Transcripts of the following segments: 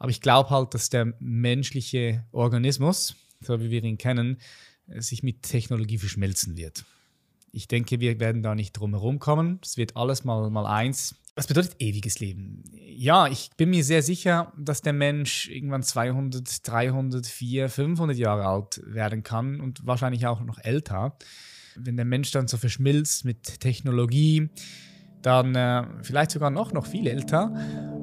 Aber ich glaube halt, dass der menschliche Organismus, so wie wir ihn kennen, sich mit Technologie verschmelzen wird. Ich denke, wir werden da nicht drum herum kommen. Es wird alles mal, mal eins. Was bedeutet ewiges Leben? Ja, ich bin mir sehr sicher, dass der Mensch irgendwann 200, 300, 400, 500 Jahre alt werden kann und wahrscheinlich auch noch älter. Wenn der Mensch dann so verschmilzt mit Technologie, dann äh, vielleicht sogar noch, noch viel älter.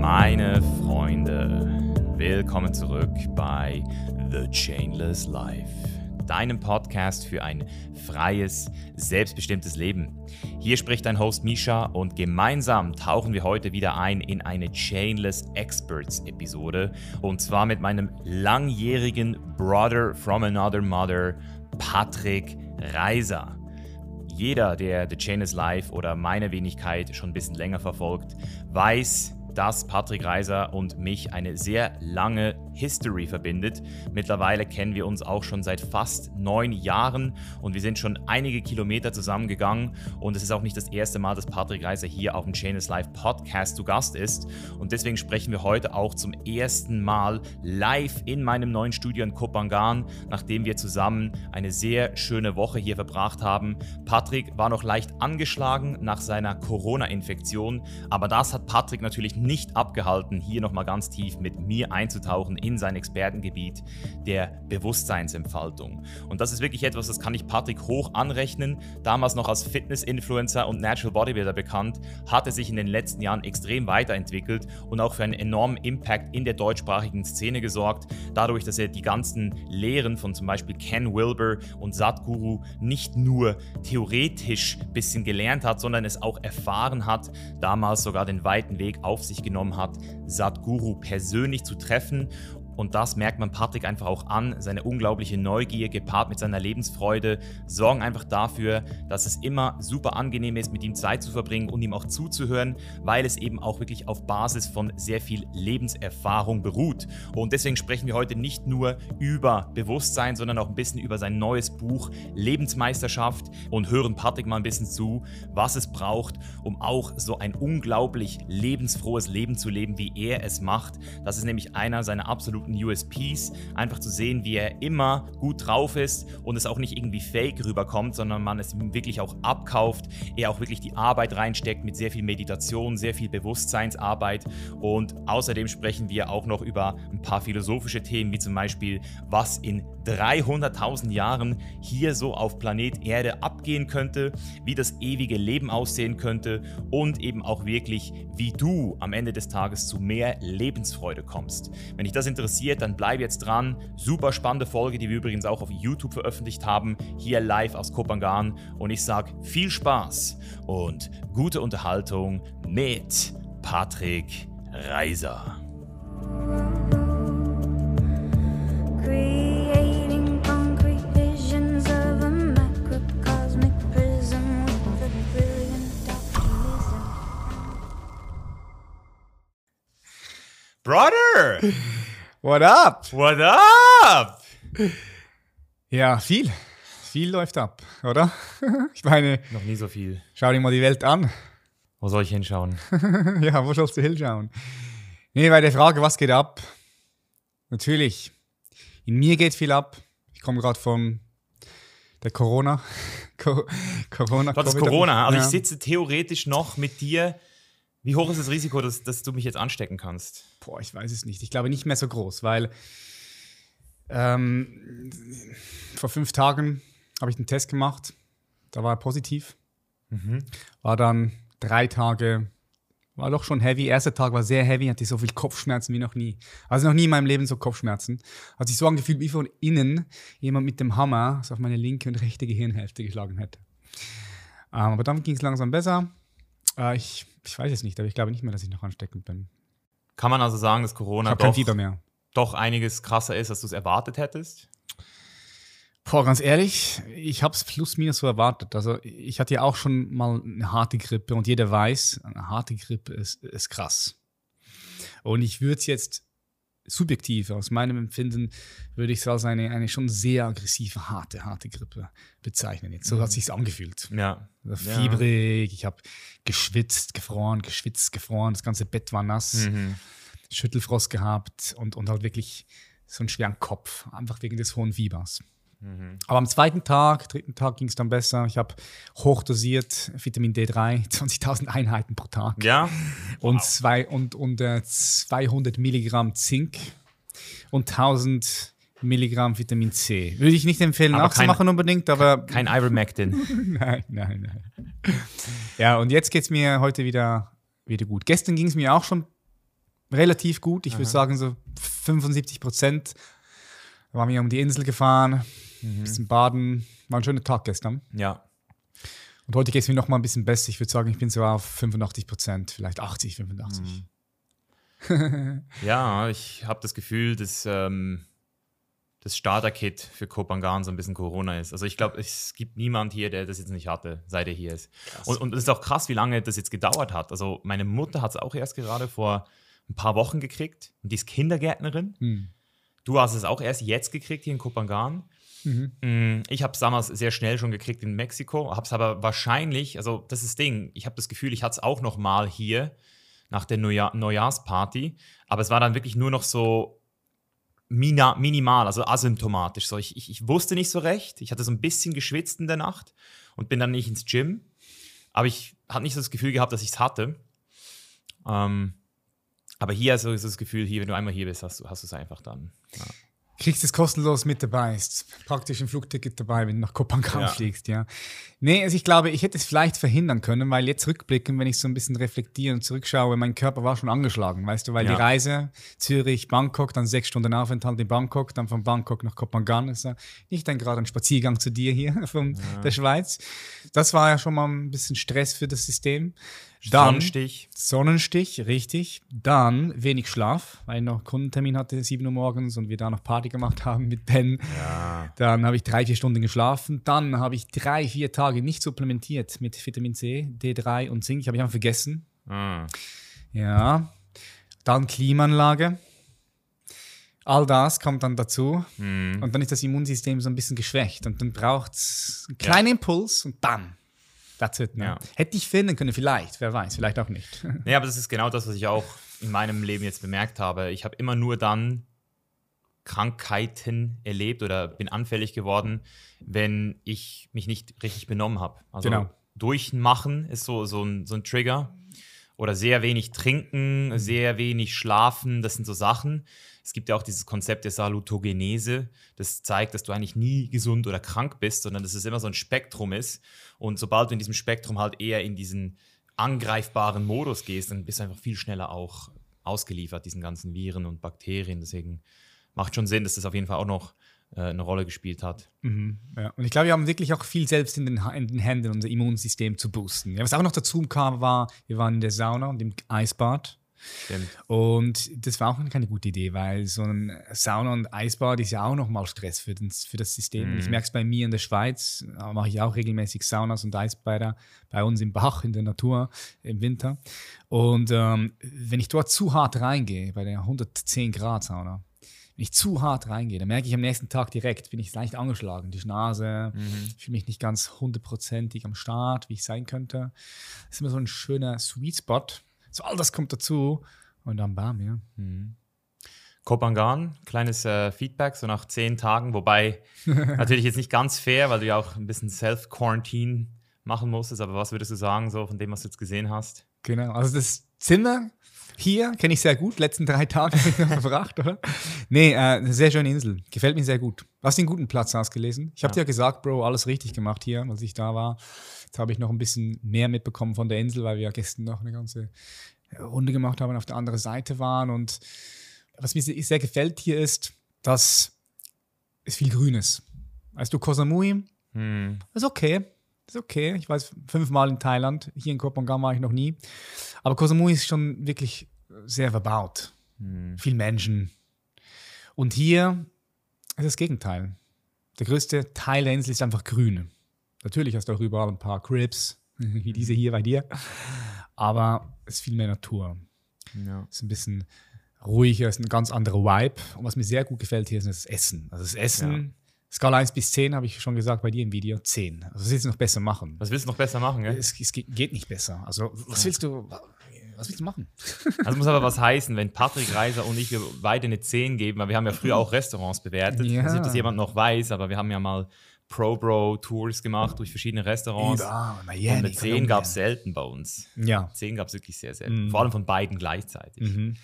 Meine Freunde, willkommen zurück bei The Chainless Life, deinem Podcast für ein freies, selbstbestimmtes Leben. Hier spricht dein Host Misha und gemeinsam tauchen wir heute wieder ein in eine Chainless Experts Episode und zwar mit meinem langjährigen Brother from another mother, Patrick Reiser. Jeder, der The Chainless Life oder meine Wenigkeit schon ein bisschen länger verfolgt, weiß, dass Patrick Reiser und mich eine sehr lange History verbindet. Mittlerweile kennen wir uns auch schon seit fast neun Jahren und wir sind schon einige Kilometer zusammengegangen. Und es ist auch nicht das erste Mal, dass Patrick Reiser hier auf dem Chainless Live Podcast zu Gast ist. Und deswegen sprechen wir heute auch zum ersten Mal live in meinem neuen Studio in Kopangan, nachdem wir zusammen eine sehr schöne Woche hier verbracht haben. Patrick war noch leicht angeschlagen nach seiner Corona-Infektion, aber das hat Patrick natürlich nicht abgehalten, hier nochmal ganz tief mit mir einzutauchen in sein Expertengebiet der Bewusstseinsentfaltung. Und das ist wirklich etwas, das kann ich Patrick hoch anrechnen. Damals noch als Fitness-Influencer und Natural Bodybuilder bekannt, hat er sich in den letzten Jahren extrem weiterentwickelt und auch für einen enormen Impact in der deutschsprachigen Szene gesorgt, dadurch, dass er die ganzen Lehren von zum Beispiel Ken Wilber und Sadhguru nicht nur theoretisch ein bisschen gelernt hat, sondern es auch erfahren hat, damals sogar den weiten Weg auf sich genommen hat, Sadhguru persönlich zu treffen und das merkt man Patrick einfach auch an. Seine unglaubliche Neugier gepaart mit seiner Lebensfreude sorgen einfach dafür, dass es immer super angenehm ist, mit ihm Zeit zu verbringen und ihm auch zuzuhören, weil es eben auch wirklich auf Basis von sehr viel Lebenserfahrung beruht. Und deswegen sprechen wir heute nicht nur über Bewusstsein, sondern auch ein bisschen über sein neues Buch Lebensmeisterschaft und hören Patrick mal ein bisschen zu, was es braucht, um auch so ein unglaublich lebensfrohes Leben zu leben, wie er es macht. Das ist nämlich einer seiner absoluten absoluten USPs, einfach zu sehen, wie er immer gut drauf ist und es auch nicht irgendwie fake rüberkommt, sondern man es wirklich auch abkauft, er auch wirklich die Arbeit reinsteckt mit sehr viel Meditation, sehr viel Bewusstseinsarbeit und außerdem sprechen wir auch noch über ein paar philosophische Themen, wie zum Beispiel, was in 300.000 Jahren hier so auf Planet Erde abgehen könnte, wie das ewige Leben aussehen könnte und eben auch wirklich, wie du am Ende des Tages zu mehr Lebensfreude kommst. Wenn dich das interessiert, dann bleib jetzt dran. Super spannende Folge, die wir übrigens auch auf YouTube veröffentlicht haben, hier live aus Kopangan. Und ich sage viel Spaß und gute Unterhaltung mit Patrick Reiser. Brother! What up? What up? Ja, viel. Viel läuft ab, oder? Ich meine. Noch nie so viel. Schau dir mal die Welt an. Wo soll ich hinschauen? ja, wo sollst du hinschauen? Nee, bei der Frage, was geht ab? Natürlich, in mir geht viel ab. Ich komme gerade von der Corona. Corona. Das ist Corona. Also ja. ich sitze theoretisch noch mit dir wie hoch ist das Risiko, dass, dass du mich jetzt anstecken kannst? Boah, ich weiß es nicht. Ich glaube nicht mehr so groß, weil ähm, vor fünf Tagen habe ich einen Test gemacht. Da war er positiv. Mhm. War dann drei Tage, war doch schon heavy. Erster Tag war sehr heavy, hatte so viel Kopfschmerzen wie noch nie. Also noch nie in meinem Leben so Kopfschmerzen. Hat sich so angefühlt, wie von innen jemand mit dem Hammer so auf meine linke und rechte Gehirnhälfte geschlagen hätte. Ähm, aber dann ging es langsam besser. Äh, ich ich weiß es nicht, aber ich glaube nicht mehr, dass ich noch ansteckend bin. Kann man also sagen, dass Corona doch, kein Fieber mehr. doch einiges krasser ist, als du es erwartet hättest? Boah, ganz ehrlich, ich habe es plus minus so erwartet. Also ich hatte ja auch schon mal eine harte Grippe und jeder weiß, eine harte Grippe ist, ist krass. Und ich würde es jetzt subjektiv, aus meinem Empfinden, würde ich es als eine, eine schon sehr aggressive, harte, harte Grippe bezeichnen. Jetzt, so Mhm. hat sich angefühlt. Ja. Also Ja. Fiebrig, ich habe geschwitzt, gefroren, geschwitzt, gefroren, das ganze Bett war nass, Mhm. Schüttelfrost gehabt und, und halt wirklich so einen schweren Kopf, einfach wegen des hohen Fiebers. Mhm. Aber am zweiten Tag, dritten Tag ging es dann besser. Ich habe hochdosiert Vitamin D3, 20.000 Einheiten pro Tag Ja. und, zwei, und, und äh, 200 Milligramm Zink und 1000 Milligramm Vitamin C. Würde ich nicht empfehlen Aber nachzumachen unbedingt, aber Kein Ivermectin. nein, nein, nein. Ja, und jetzt geht es mir heute wieder, wieder gut. Gestern ging es mir auch schon relativ gut. Ich würde sagen so 75 Prozent. Waren wir um die Insel gefahren, ein bisschen baden. War ein schöner Tag gestern. Ja. Und heute geht es mir noch mal ein bisschen besser. Ich würde sagen, ich bin so auf 85 Prozent, vielleicht 80, 85. Ja, ich habe das Gefühl, dass ähm, das Starter-Kit für Kopangan so ein bisschen Corona ist. Also ich glaube, es gibt niemand hier, der das jetzt nicht hatte, seit er hier ist. Und, und es ist auch krass, wie lange das jetzt gedauert hat. Also meine Mutter hat es auch erst gerade vor ein paar Wochen gekriegt und die ist Kindergärtnerin. Hm. Du hast es auch erst jetzt gekriegt hier in Kopangan. Mhm. Mm, Ich habe es damals sehr schnell schon gekriegt in Mexiko, habe es aber wahrscheinlich, also das ist das Ding, ich habe das Gefühl, ich hatte es auch noch mal hier nach der Neujahr Neujahrsparty, aber es war dann wirklich nur noch so mina minimal, also asymptomatisch. So, ich, ich, ich wusste nicht so recht, ich hatte so ein bisschen geschwitzt in der Nacht und bin dann nicht ins Gym, aber ich hatte nicht so das Gefühl gehabt, dass ich es hatte. Ähm, aber hier ist so das Gefühl, hier, wenn du einmal hier bist, hast du hast du es einfach dann. Ja. Kriegst es kostenlos mit dabei. Ist praktisch ein Flugticket dabei, wenn du nach Kopangan Ja. fliegst, ja. Nee, also ich glaube, ich hätte es vielleicht verhindern können, weil jetzt rückblickend, wenn ich so ein bisschen reflektiere und zurückschaue, mein Körper war schon angeschlagen, weißt du, weil Ja. die Reise Zürich, Bangkok, dann sechs Stunden Aufenthalt in Bangkok, dann von Bangkok nach Kopangan, ist ja nicht dann gerade ein Spaziergang zu dir hier von der Schweiz. Das war ja schon mal ein bisschen Stress für das System. Dann, Sonnenstich. Sonnenstich, richtig. Dann wenig Schlaf, weil ich noch Kundentermin hatte, 7 Uhr morgens und wir da noch Party gemacht haben mit Ben. Ja. Dann habe ich drei, vier Stunden geschlafen. Dann habe ich drei, vier Tage nicht supplementiert mit Vitamin C, D3 und Zink. Habe ich einfach vergessen. Ah. Ja. Dann Klimaanlage. All das kommt dann dazu. Hm. Und dann ist das Immunsystem so ein bisschen geschwächt. Und dann braucht es einen kleinen Impuls und dann. That's it. Ne? Ja. Hätte ich finden können, vielleicht. Wer weiß, vielleicht auch nicht. Nee, aber das ist genau das, was ich auch in meinem Leben jetzt bemerkt habe. Ich habe immer nur dann Krankheiten erlebt oder bin anfällig geworden, wenn ich mich nicht richtig benommen habe. Also Genau. durchmachen ist so, so, ein, so ein Trigger. Oder sehr wenig trinken, sehr wenig schlafen, das sind so Sachen. Es gibt ja auch dieses Konzept der Salutogenese, das zeigt, dass du eigentlich nie gesund oder krank bist, sondern dass es immer so ein Spektrum ist. Und sobald du in diesem Spektrum halt eher in diesen angreifbaren Modus gehst, dann bist du einfach viel schneller auch ausgeliefert, diesen ganzen Viren und Bakterien. Deswegen macht schon Sinn, dass das auf jeden Fall auch noch äh, eine Rolle gespielt hat. Mhm, ja. Und ich glaube, wir haben wirklich auch viel selbst in den, in den Händen, unser Immunsystem zu boosten. Ja, was auch noch dazu kam, war, wir waren in der Sauna und im Eisbad. Stimmt. Und das war auch keine gute Idee, weil so ein Sauna und Eisbad ist ja auch nochmal Stress für, den, für das System. Und Ich merke es bei mir in der Schweiz, da mache ich auch regelmäßig Saunas und Eisbäder bei uns im Bach in der Natur im Winter. Und ähm, wenn ich dort zu hart reingehe, bei der 110 Grad Sauna, wenn ich zu hart reingehe, dann merke ich am nächsten Tag direkt, bin ich leicht angeschlagen. Die Nase, ich fühle mich nicht ganz hundertprozentig am Start, wie ich sein könnte. Das ist immer so ein schöner Sweet Spot. So all das kommt dazu und dann bam, ja. Kopangan, kleines äh, Feedback, so nach zehn Tagen, wobei natürlich jetzt nicht ganz fair, weil du ja auch ein bisschen Self-Quarantine machen musstest, aber was würdest du sagen, so von dem, was du jetzt gesehen hast? Genau. Also das Zimmer hier kenne ich sehr gut. Letzten drei Tage habe ich noch verbracht, oder? Nee, äh, eine sehr schöne Insel. Gefällt mir sehr gut. Du hast den guten Platz ausgelesen. Ich habe Ja. dir ja gesagt, Bro, alles richtig gemacht hier, als ich da war. Jetzt habe ich noch ein bisschen mehr mitbekommen von der Insel, weil wir ja gestern noch eine ganze Runde gemacht haben und auf der anderen Seite waren. Und was mir sehr gefällt hier ist, dass es viel Grün ist. Weißt du, Koh Samui, Hm. ist okay. Ist okay. Ich weiß, fünfmal in Thailand. Hier in Kopangan war ich noch nie. Aber Koh Samui ist schon wirklich sehr verbaut. Hm. Viel Menschen. Und hier ist das Gegenteil. Der größte Teil der Insel ist einfach grün. Natürlich hast du auch überall ein paar Cribs, wie diese hier bei dir. Aber es ist viel mehr Natur. Ja. Es ist ein bisschen ruhiger, ist ein ganz anderer Vibe. Und was mir sehr gut gefällt hier ist das Essen. Also das Essen. Skala 1 bis 10 habe ich schon gesagt bei dir im Video, 10. Also was willst du noch besser machen? Was willst du noch besser machen, gell? Es, es geht nicht besser. Also was willst du, was willst du machen? Das muss aber was heißen, wenn Patrick Reiser und ich wir beide eine 10 geben, weil wir haben ja früher auch Restaurants bewertet. Ja. Ich weiß nicht, ob das jemand noch weiß, aber wir haben ja mal Pro-Bro-Tours gemacht durch verschiedene Restaurants. Ja, Miami, und eine 10 gab es selten bei uns. Ja. 10 gab es wirklich sehr selten. Mhm. Vor allem von beiden gleichzeitig. Mhm.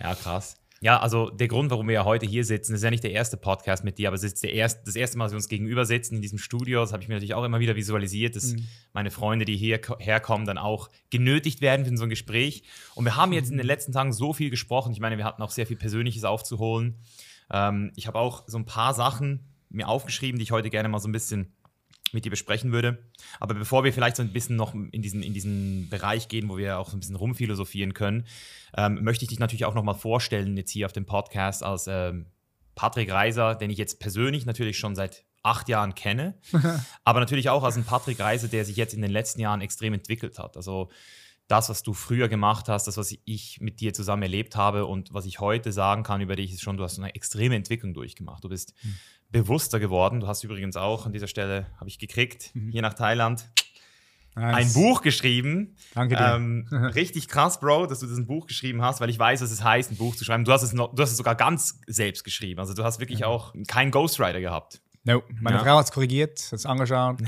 Ja, krass. Ja, also der Grund, warum wir ja heute hier sitzen, ist ja nicht der erste Podcast mit dir, aber es ist der erste, das erste Mal, dass wir uns gegenüber sitzen in diesem Studio. Das habe ich mir natürlich auch immer wieder visualisiert, dass mhm. meine Freunde, die hierher kommen, dann auch genötigt werden für so ein Gespräch. Und wir haben jetzt in den letzten Tagen so viel gesprochen. Ich meine, wir hatten auch sehr viel Persönliches aufzuholen. Ähm, ich habe auch so ein paar Sachen mir aufgeschrieben, die ich heute gerne mal so ein bisschen mit dir besprechen würde. Aber bevor wir vielleicht so ein bisschen noch in diesen, in diesen Bereich gehen, wo wir auch so ein bisschen rumphilosophieren können, ähm, möchte ich dich natürlich auch nochmal vorstellen, jetzt hier auf dem Podcast als ähm, Patrick Reiser, den ich jetzt persönlich natürlich schon seit acht Jahren kenne, aber natürlich auch als ein Patrick Reiser, der sich jetzt in den letzten Jahren extrem entwickelt hat. Also das, was du früher gemacht hast, das, was ich mit dir zusammen erlebt habe und was ich heute sagen kann über dich, ist schon, du hast eine extreme Entwicklung durchgemacht. Du bist mhm bewusster geworden. Du hast übrigens auch an dieser Stelle, habe ich gekriegt, mhm. hier nach Thailand, nice. ein Buch geschrieben. Danke dir. Ähm, richtig krass, Bro, dass du das ein Buch geschrieben hast, weil ich weiß, was es heißt, ein Buch zu schreiben. Du hast es, noch, du hast es sogar ganz selbst geschrieben. Also du hast wirklich ja. auch keinen Ghostwriter gehabt. No, meine ja. Frau hat es korrigiert, hat es angeschaut,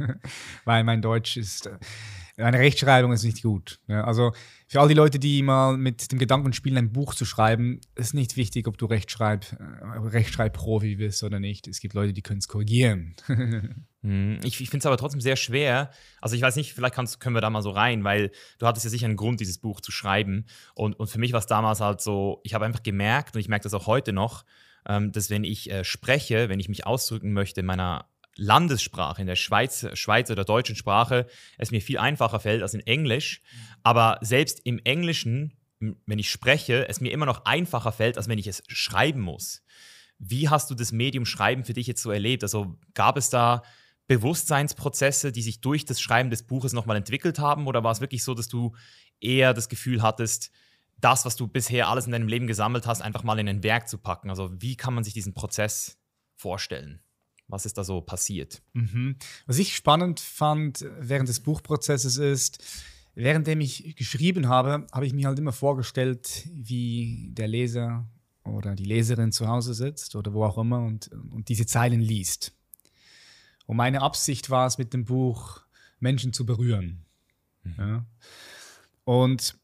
weil mein Deutsch ist, äh, meine Rechtschreibung ist nicht gut. Ja, also für all die Leute, die mal mit dem Gedanken spielen, ein Buch zu schreiben, ist nicht wichtig, ob du Rechtschreib, äh, Rechtschreibprofi bist oder nicht. Es gibt Leute, die können es korrigieren. Hm, ich, ich finde es aber trotzdem sehr schwer. Also ich weiß nicht, vielleicht können wir da mal so rein, weil du hattest ja sicher einen Grund, dieses Buch zu schreiben. Und, und für mich war es damals halt so, ich habe einfach gemerkt, und ich merke das auch heute noch, ähm, dass wenn ich äh, spreche, wenn ich mich ausdrücken möchte in meiner Landessprache, in der Schweiz, Schweiz oder deutschen Sprache, es mir viel einfacher fällt als in Englisch. Aber selbst im Englischen, wenn ich spreche, es mir immer noch einfacher fällt, als wenn ich es schreiben muss. Wie hast du das Medium Schreiben für dich jetzt so erlebt? Also gab es da Bewusstseinsprozesse, die sich durch das Schreiben des Buches nochmal entwickelt haben? Oder war es wirklich so, dass du eher das Gefühl hattest, das, was du bisher alles in deinem Leben gesammelt hast, einfach mal in ein Werk zu packen? Also wie kann man sich diesen Prozess vorstellen? Was ist da so passiert? Mhm. Was ich spannend fand während des Buchprozesses ist, währenddem ich geschrieben habe, habe ich mir halt immer vorgestellt, wie der Leser oder die Leserin zu Hause sitzt oder wo auch immer und, und diese Zeilen liest. Und meine Absicht war es mit dem Buch, Menschen zu berühren. Mhm. Ja. Und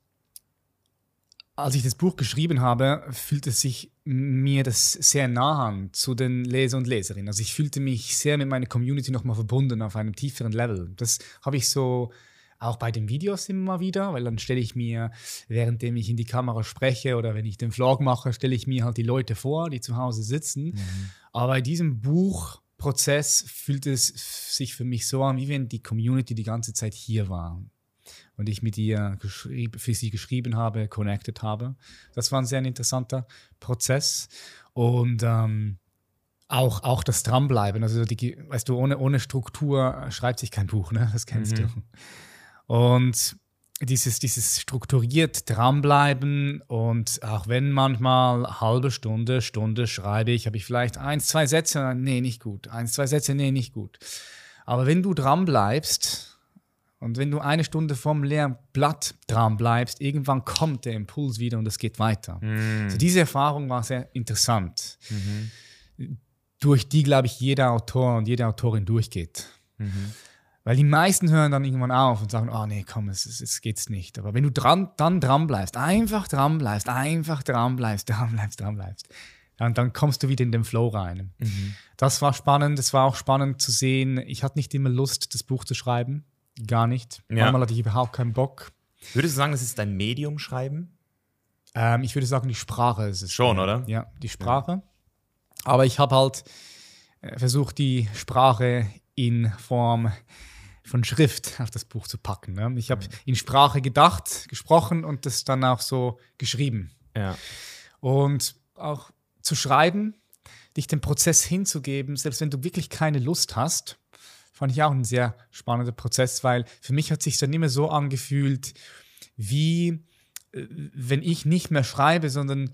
als ich das Buch geschrieben habe, fühlte sich mir das sehr nah an zu den Leser und Leserinnen. Also ich fühlte mich sehr mit meiner Community nochmal verbunden auf einem tieferen Level. Das habe ich so auch bei den Videos immer wieder, weil dann stelle ich mir, währenddem ich in die Kamera spreche oder wenn ich den Vlog mache, stelle ich mir halt die Leute vor, die zu Hause sitzen. Mhm. Aber bei diesem Buchprozess fühlt es sich für mich so an, wie wenn die Community die ganze Zeit hier war und ich mit ihr für sie geschrieben habe, connected habe. Das war ein sehr interessanter Prozess. Und ähm, auch, auch das Dranbleiben. Also, die, weißt du, ohne, ohne Struktur schreibt sich kein Buch, ne? Das kennst mhm. du. Und dieses, dieses strukturiert dranbleiben und auch wenn manchmal halbe Stunde, Stunde schreibe ich, habe ich vielleicht eins, zwei Sätze, nee, nicht gut. Eins, zwei Sätze, nee, nicht gut. Aber wenn du dranbleibst, und wenn du eine Stunde vom leeren Blatt dran bleibst, irgendwann kommt der Impuls wieder und es geht weiter. Mhm. Also diese Erfahrung war sehr interessant, mhm. durch die, glaube ich, jeder Autor und jede Autorin durchgeht. Mhm. Weil die meisten hören dann irgendwann auf und sagen, oh nee, komm, es, es, es geht's nicht. Aber wenn du dran, dann dran bleibst, einfach dran bleibst, einfach dran bleibst, dran bleibst, dran bleibst, dann, dann kommst du wieder in den Flow rein. Mhm. Das war spannend. Es war auch spannend zu sehen. Ich hatte nicht immer Lust, das Buch zu schreiben. Gar nicht. Ja. Manchmal hatte ich überhaupt keinen Bock. Würdest du sagen, das ist dein Medium schreiben? Ähm, ich würde sagen, die Sprache ist es. Schon, oder? Ja, die Sprache. Ja. Aber ich habe halt äh, versucht, die Sprache in Form von Schrift auf das Buch zu packen. Ne? Ich habe mhm. in Sprache gedacht, gesprochen und das dann auch so geschrieben. Ja. Und auch zu schreiben, dich dem Prozess hinzugeben, selbst wenn du wirklich keine Lust hast, fand ich auch ein sehr spannender Prozess, weil für mich hat sich dann immer so angefühlt, wie äh, wenn ich nicht mehr schreibe, sondern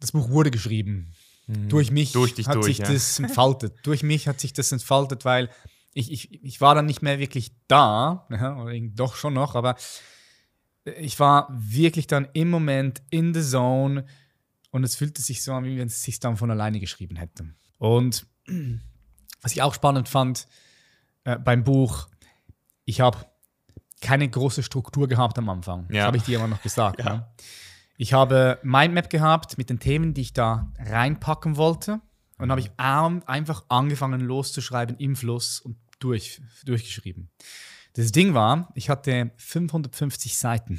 das Buch wurde geschrieben. Mhm. Durch mich durch hat durch, sich ja. das entfaltet. durch mich hat sich das entfaltet, weil ich, ich, ich war dann nicht mehr wirklich da, ja, oder doch schon noch, aber ich war wirklich dann im Moment in the zone und es fühlte sich so an, wie wenn es sich dann von alleine geschrieben hätte. Und was ich auch spannend fand äh, beim Buch, ich habe keine große Struktur gehabt am Anfang. Das Ja. habe ich dir immer noch gesagt. Ja. Ne? Ich habe Mindmap gehabt mit den Themen, die ich da reinpacken wollte. Und habe ich einfach angefangen loszuschreiben im Fluss und durch, durchgeschrieben. Das Ding war, ich hatte 550 Seiten.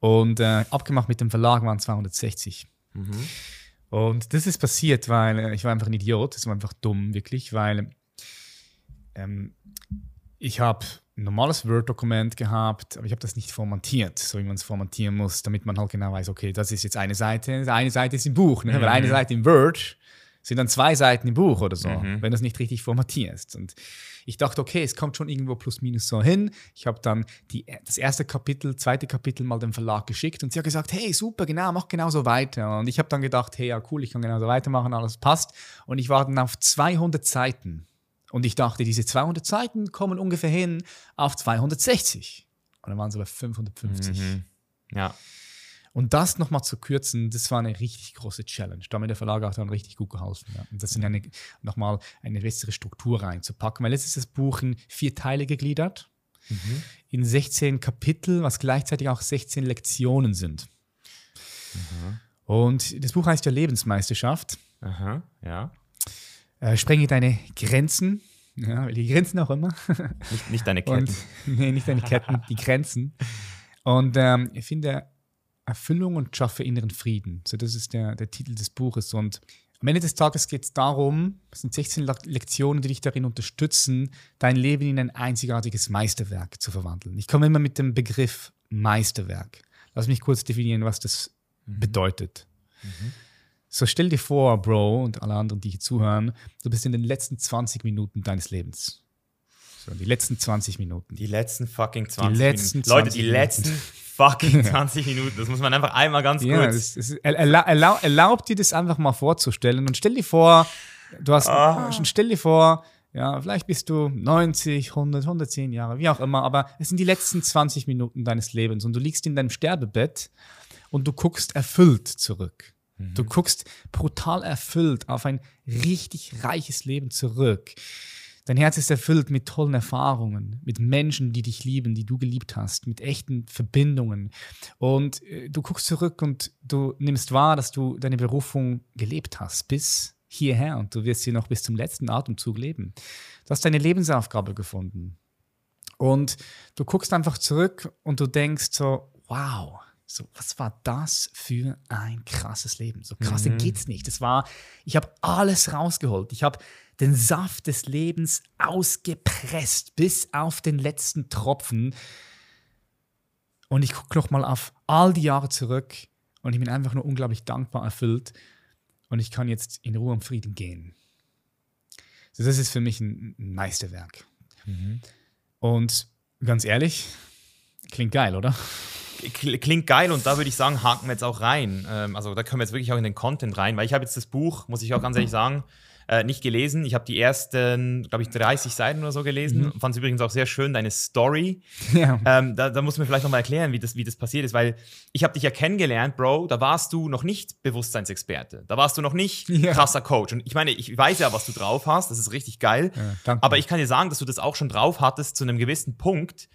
Und äh, abgemacht mit dem Verlag waren 260. Mhm. Und das ist passiert, weil äh, ich war einfach ein Idiot. Das war einfach dumm, wirklich, weil ähm, ich habe ein normales Word-Dokument gehabt, aber ich habe das nicht formatiert, so wie man es formatieren muss, damit man halt genau weiß, okay, das ist jetzt eine Seite, eine Seite ist im Buch, ne? weil eine Seite im Word sind dann zwei Seiten im Buch oder so, wenn du es nicht richtig formatierst. Und ich dachte, okay, es kommt schon irgendwo plus minus so hin. Ich habe dann die, das erste Kapitel, zweite Kapitel mal dem Verlag geschickt und sie hat gesagt, hey, super, genau, mach genauso weiter. Und ich habe dann gedacht, hey, ja, cool, ich kann genauso weitermachen, alles passt. Und ich war dann auf 200 Seiten. Und ich dachte, diese 200 Seiten kommen ungefähr hin auf 260. Und dann waren es aber 550. Mhm. Ja. Und das nochmal zu kürzen, das war eine richtig große Challenge. Da hat mir der Verlag auch dann richtig gut geholfen. Ja. Und das in eine, nochmal eine bessere Struktur reinzupacken. Weil jetzt ist das Buch in vier Teile gegliedert, in 16 Kapitel, was gleichzeitig auch 16 Lektionen sind. Und das Buch heißt ja Lebensmeisterschaft. Aha. Ja. Äh, sprenge deine Grenzen. Ja, die Grenzen auch immer. Nicht, nicht deine Ketten. Und, nee, nicht deine Ketten, die Grenzen. Und ähm, ich finde Erfüllung und schaffe inneren Frieden. So, das ist der, der Titel des Buches. Und am Ende des Tages geht es darum, es sind 16 Le- Lektionen, die dich darin unterstützen, dein Leben in ein einzigartiges Meisterwerk zu verwandeln. Ich komme immer mit dem Begriff Meisterwerk. Lass mich kurz definieren, was das bedeutet. So stell dir vor, Bro, und alle anderen, die hier zuhören, du bist in den letzten 20 Minuten deines Lebens. So, die letzten 20 Minuten. Die letzten fucking 20 letzten Minuten. Leute, 20 die Minuten. letzten fucking 20 Minuten. Das muss man einfach einmal ganz Ja, kurz. das, das erla erla erlau erlaubt dir das einfach mal vorzustellen und stell dir vor, du hast, Ah. stell dir vor, ja, vielleicht bist du 90, 100, 110 Jahre, wie auch immer, aber es sind die letzten 20 Minuten deines Lebens und du liegst in deinem Sterbebett und du guckst erfüllt zurück. Du guckst brutal erfüllt auf ein richtig reiches Leben zurück. Dein Herz ist erfüllt mit tollen Erfahrungen, mit Menschen, die dich lieben, die du geliebt hast, mit echten Verbindungen. Und äh, du guckst zurück und du nimmst wahr, dass du deine Berufung gelebt hast bis hierher und du wirst sie noch bis zum letzten Atemzug leben. Du hast deine Lebensaufgabe gefunden. Und du guckst einfach zurück und du denkst so, wow, so, was war das für ein krasses Leben? So krasser geht's nicht. Das war, ich habe alles rausgeholt. Ich habe den Saft des Lebens ausgepresst bis auf den letzten Tropfen. Und ich gucke nochmal auf all die Jahre zurück und ich bin einfach nur unglaublich dankbar erfüllt. Und ich kann jetzt in Ruhe und Frieden gehen. So, das ist für mich ein ein Meisterwerk. Und ganz ehrlich, klingt geil, oder? Kl- Klingt geil und da würde ich sagen, haken wir jetzt auch rein. Ähm, also da können wir jetzt wirklich auch in den Content rein, weil ich habe jetzt das Buch, muss ich auch ganz ehrlich sagen, äh, nicht gelesen. Ich habe die ersten, glaube ich, 30 Seiten oder so gelesen. Fand es übrigens auch sehr schön, deine Story. Ja. Ähm, da, da musst du mir vielleicht nochmal erklären, wie das, wie das passiert ist, weil ich habe dich ja kennengelernt, Bro, da warst du noch nicht Bewusstseinsexperte. Da warst du noch nicht Ja. krasser Coach. Und ich meine, ich weiß ja, was du drauf hast, das ist richtig geil. Ja, danke. Aber ich kann dir sagen, dass du das auch schon drauf hattest zu einem gewissen Punkt,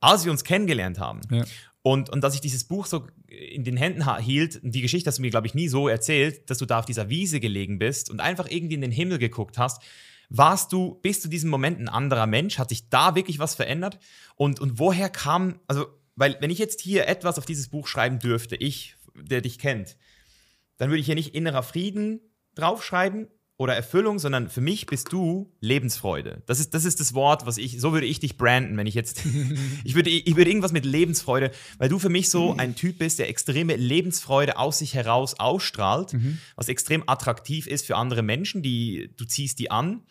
als wir uns kennengelernt haben. Ja. Und, und dass ich dieses Buch so in den Händen hielt, die Geschichte hast du mir, glaube ich, nie so erzählt, dass du da auf dieser Wiese gelegen bist und einfach irgendwie in den Himmel geguckt hast. Warst du bis zu diesem Moment ein anderer Mensch? Hat sich da wirklich was verändert? Und, und woher kam, also, weil wenn ich jetzt hier etwas auf dieses Buch schreiben dürfte, ich, der dich kennt, dann würde ich hier nicht innerer Frieden draufschreiben oder Erfüllung, sondern für mich bist du Lebensfreude. Das ist, das ist das Wort, was ich, so würde ich dich branden, wenn ich jetzt, ich würde, ich würde irgendwas mit Lebensfreude, weil du für mich so ein Typ bist, der extreme Lebensfreude aus sich heraus ausstrahlt, was extrem attraktiv ist für andere Menschen, die, du ziehst die an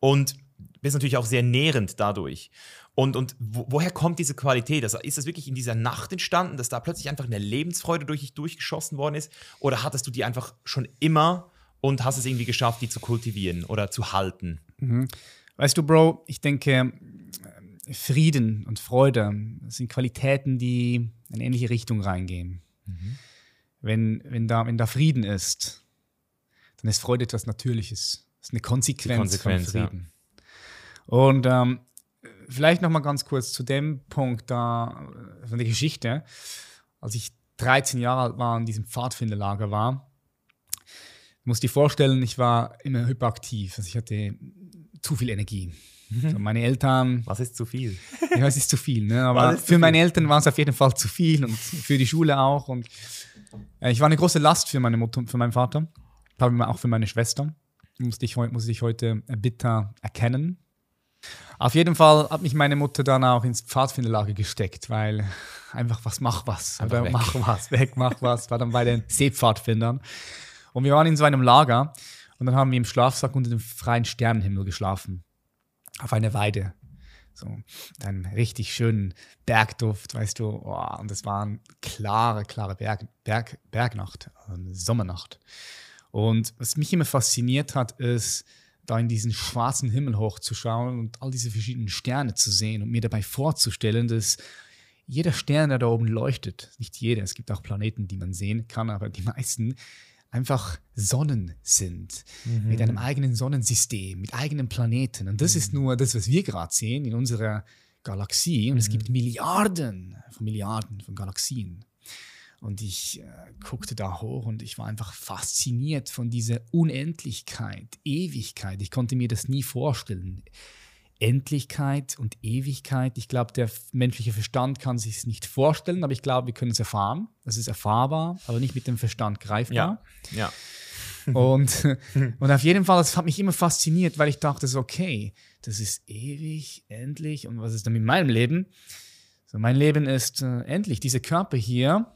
und bist natürlich auch sehr nährend dadurch. Und, und wo, woher kommt diese Qualität? Also ist das wirklich in dieser Nacht entstanden, dass da plötzlich einfach eine Lebensfreude durch dich durchgeschossen worden ist? Oder hattest du die einfach schon immer und hast es irgendwie geschafft, die zu kultivieren oder zu halten? Mhm. Weißt du, Bro, ich denke, Frieden und Freude sind Qualitäten, die in eine ähnliche Richtung reingehen. Mhm. Wenn, wenn, da, wenn da Frieden ist, dann ist Freude etwas Natürliches. Das ist eine Konsequenz, Konsequenz von Frieden. Ja. Und ähm, vielleicht noch mal ganz kurz zu dem Punkt da von der Geschichte. Als ich 13 Jahre alt war und diesem Pfadfinderlager war, musst dir vorstellen, ich war immer hyperaktiv. Also ich hatte zu viel Energie. Mhm. So meine Eltern. Was ist zu viel? Ja, es ist zu viel. Ne? Aber für meine Eltern war es auf jeden Fall zu viel und für die Schule auch. Und äh, ich war eine große Last für meine Mutter, für meinen Vater, aber auch für meine Schwester. Musste ich, musste ich heute bitter erkennen. Auf jeden Fall hat mich meine Mutter dann auch ins Pfadfinderlager gesteckt, weil einfach was, mach was. Oder mach was, weg, mach was. War dann bei den Seepfadfindern. Und wir waren in so einem Lager und dann haben wir im Schlafsack unter dem freien Sternenhimmel geschlafen. Auf einer Weide. So, dann richtig schönen Bergduft, weißt du. Oh, und es war eine klare, klare Berg, Berg, Bergnacht, eine Sommernacht. Und was mich immer fasziniert hat, ist, da in diesen schwarzen Himmel hochzuschauen und all diese verschiedenen Sterne zu sehen und mir dabei vorzustellen, dass jeder Stern, der da oben leuchtet, nicht jeder, es gibt auch Planeten, die man sehen kann, aber die meisten einfach Sonnen sind, mhm. mit einem eigenen Sonnensystem, mit eigenen Planeten. Und das mhm. ist nur das, was wir gerade sehen in unserer Galaxie. Und mhm. es gibt Milliarden von Milliarden von Galaxien. Und ich äh, guckte da hoch und ich war einfach fasziniert von dieser Unendlichkeit, Ewigkeit. Ich konnte mir das nie vorstellen. Endlichkeit und Ewigkeit. Ich glaube, der menschliche Verstand kann sich es nicht vorstellen, aber ich glaube, wir können es erfahren. Das ist erfahrbar, aber nicht mit dem Verstand greifbar. Ja. ja. und, und auf jeden Fall, das hat mich immer fasziniert, weil ich dachte so, okay, das ist ewig, endlich. Und was ist dann mit meinem Leben? So, mein Leben ist äh, endlich. Dieser Körper hier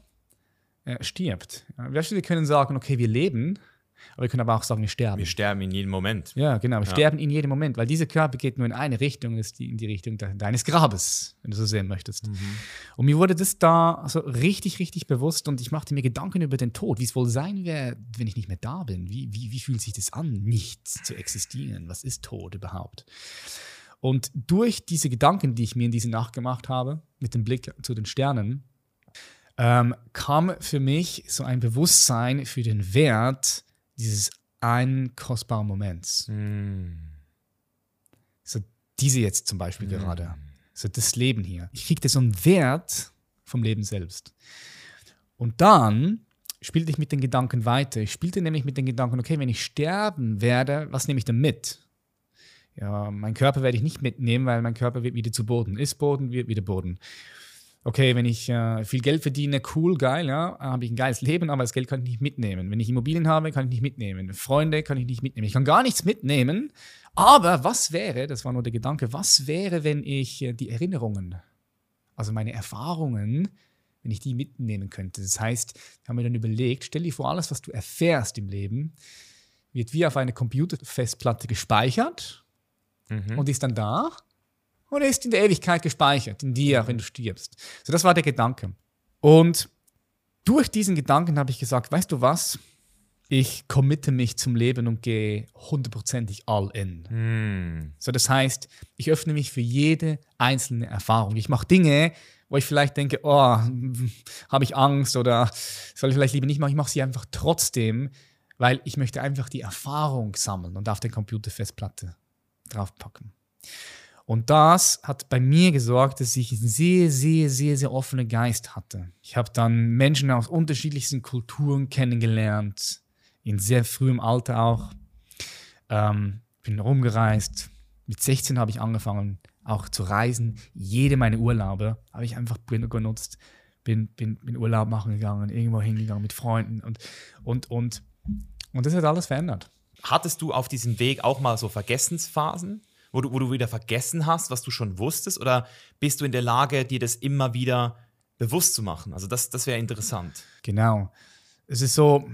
äh, stirbt. Ja, wir können sagen, okay, wir leben, aber wir können aber auch sagen, wir sterben. Wir sterben in jedem Moment. Ja, genau. Wir ja. sterben in jedem Moment, weil dieser Körper geht nur in eine Richtung, das ist die, in die Richtung de deines Grabes, wenn du so sehen möchtest. Mhm. Und mir wurde das da so richtig, richtig bewusst und ich machte mir Gedanken über den Tod, wie es wohl sein wird, wenn ich nicht mehr da bin. Wie, wie, wie fühlt sich das an, nicht zu existieren? Was ist Tod überhaupt? Und durch diese Gedanken, die ich mir in dieser Nacht gemacht habe, mit dem Blick zu den Sternen, ähm, kam für mich so ein Bewusstsein für den Wert dieses einen kostbaren Moments. Mm. So diese jetzt zum Beispiel mm. gerade. So das Leben hier. Ich kriegte so einen Wert vom Leben selbst. Und dann spielte ich mit den Gedanken weiter. Ich spielte nämlich mit den Gedanken, okay, wenn ich sterben werde, was nehme ich denn mit? Ja, mein Körper werde ich nicht mitnehmen, weil mein Körper wird wieder zu Boden. Ist Boden, wird wieder Boden okay, wenn ich äh, viel Geld verdiene, cool, geil, ja, habe ich ein geiles Leben, aber das Geld kann ich nicht mitnehmen. Wenn ich Immobilien habe, kann ich nicht mitnehmen. Freunde kann ich nicht mitnehmen. Ich kann gar nichts mitnehmen. Aber was wäre, das war nur der Gedanke, was wäre, wenn ich äh, die Erinnerungen, also meine Erfahrungen, wenn ich die mitnehmen könnte? Das heißt, ich habe mir dann überlegt, stell dir vor, alles, was du erfährst im Leben, wird wie auf eine Computerfestplatte gespeichert mhm. und ist dann da und er ist in der Ewigkeit gespeichert, in dir, wenn du stirbst. So, das war der Gedanke. Und durch diesen Gedanken habe ich gesagt, weißt du was? Ich committe mich zum Leben und gehe hundertprozentig all in. Mm. So, das heißt, ich öffne mich für jede einzelne Erfahrung. Ich mache Dinge, wo ich vielleicht denke, oh, habe ich Angst oder soll ich vielleicht lieber nicht machen. Ich mache sie einfach trotzdem, weil ich möchte einfach die Erfahrung sammeln und auf der Computerfestplatte draufpacken. Und das hat bei mir gesorgt, dass ich einen sehr, sehr, sehr, sehr offenen Geist hatte. Ich habe dann Menschen aus unterschiedlichsten Kulturen kennengelernt, in sehr frühem Alter auch. Ähm, bin rumgereist. Mit 16 habe ich angefangen, auch zu reisen. Jede meiner Urlaube habe ich einfach genutzt. Bin, bin, bin Urlaub machen gegangen, irgendwo hingegangen mit Freunden und, und, und, und das hat alles verändert. Hattest du auf diesem Weg auch mal so Vergessensphasen? Wo du, wo du wieder vergessen hast, was du schon wusstest? Oder bist du in der Lage, dir das immer wieder bewusst zu machen? Also das, das wäre interessant. Genau. Es ist so,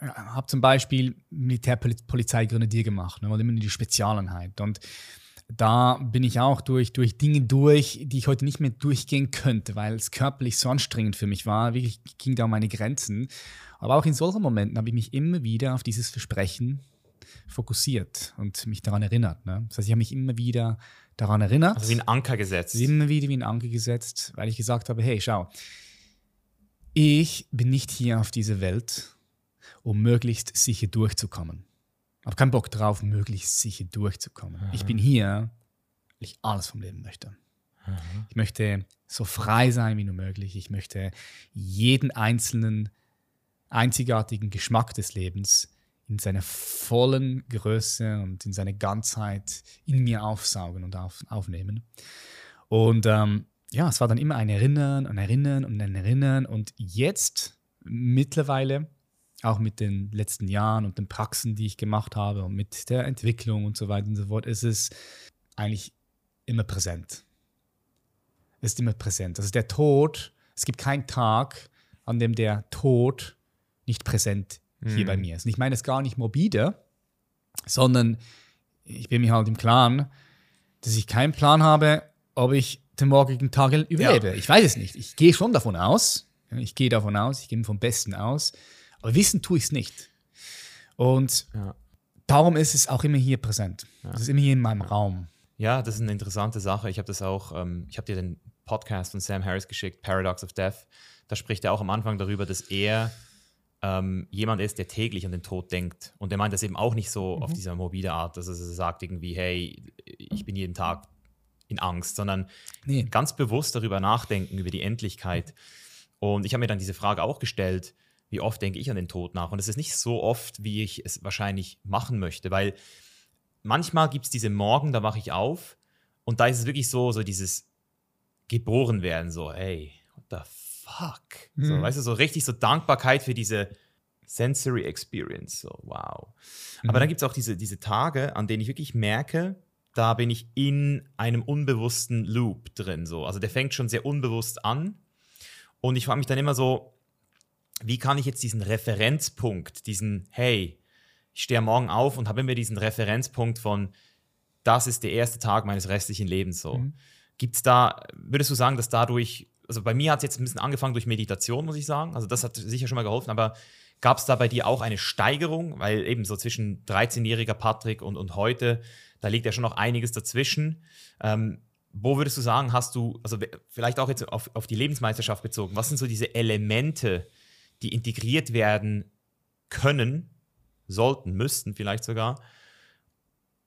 ich habe zum Beispiel Militärpolizei Grenadier gemacht, ne, immer die Spezialeinheit. Und da bin ich auch durch, durch Dinge durch, die ich heute nicht mehr durchgehen könnte, weil es körperlich so anstrengend für mich war. Wirklich ging da um meine Grenzen. Aber auch in solchen Momenten habe ich mich immer wieder auf dieses Versprechen fokussiert und mich daran erinnert. Ne? Das heißt, ich habe mich immer wieder daran erinnert. Also wie ein Anker gesetzt. Immer wieder wie ein Anker gesetzt, weil ich gesagt habe, hey, schau, ich bin nicht hier auf dieser Welt, um möglichst sicher durchzukommen. Ich habe keinen Bock drauf, möglichst sicher durchzukommen. Aha. Ich bin hier, weil ich alles vom Leben möchte. Aha. Ich möchte so frei sein wie nur möglich. Ich möchte jeden einzelnen einzigartigen Geschmack des Lebens in seiner vollen Größe und in seiner Ganzheit in mir aufsaugen und auf, aufnehmen. Und ähm, ja, es war dann immer ein Erinnern, ein Erinnern und ein Erinnern. Und jetzt mittlerweile, auch mit den letzten Jahren und den Praxen, die ich gemacht habe und mit der Entwicklung und so weiter und so fort, ist es eigentlich immer präsent. Es ist immer präsent. Also der Tod, es gibt keinen Tag, an dem der Tod nicht präsent hier mhm. bei mir ist. Und ich meine es gar nicht morbide, sondern ich bin mir halt im Klaren, dass ich keinen Plan habe, ob ich den morgigen Tag überlebe. Ja. Ich weiß es nicht. Ich gehe schon davon aus. Ich gehe davon aus, ich gehe vom Besten aus. Aber wissen tue ich es nicht. Und ja. darum ist es auch immer hier präsent. Es ist immer hier in meinem Raum. Ja, das ist eine interessante Sache. Ich habe das auch, ähm, ich habe dir den Podcast von Sam Harris geschickt, Paradox of Death. Da spricht er auch am Anfang darüber, dass er ähm, jemand ist, der täglich an den Tod denkt. Und der meint das eben auch nicht so mhm. auf dieser mobile Art, dass er sagt irgendwie, hey, ich bin jeden Tag in Angst, sondern nee. ganz bewusst darüber nachdenken, über die Endlichkeit. Und ich habe mir dann diese Frage auch gestellt, wie oft denke ich an den Tod nach? Und es ist nicht so oft, wie ich es wahrscheinlich machen möchte, weil manchmal gibt es diese Morgen, da wache ich auf und da ist es wirklich so, so dieses geboren werden, so, hey, what the fuck? Mhm. So, weißt du, so richtig so Dankbarkeit für diese Sensory Experience, so, wow. Mhm. Aber dann gibt es auch diese, diese Tage, an denen ich wirklich merke, da bin ich in einem unbewussten Loop drin. So. Also der fängt schon sehr unbewusst an. Und ich frage mich dann immer so, wie kann ich jetzt diesen Referenzpunkt, diesen, hey, ich stehe morgen auf und habe immer diesen Referenzpunkt von, das ist der erste Tag meines restlichen Lebens so. Mhm. Gibt es da, würdest du sagen, dass dadurch, also bei mir hat es jetzt ein bisschen angefangen durch Meditation, muss ich sagen. Also das hat sicher schon mal geholfen, aber gab es da bei dir auch eine Steigerung? Weil eben so zwischen 13-jähriger Patrick und, und heute, da liegt ja schon noch einiges dazwischen. Ähm, wo würdest du sagen, hast du, also vielleicht auch jetzt auf, auf die Lebensmeisterschaft bezogen, was sind so diese Elemente, die integriert werden können, sollten, müssten vielleicht sogar,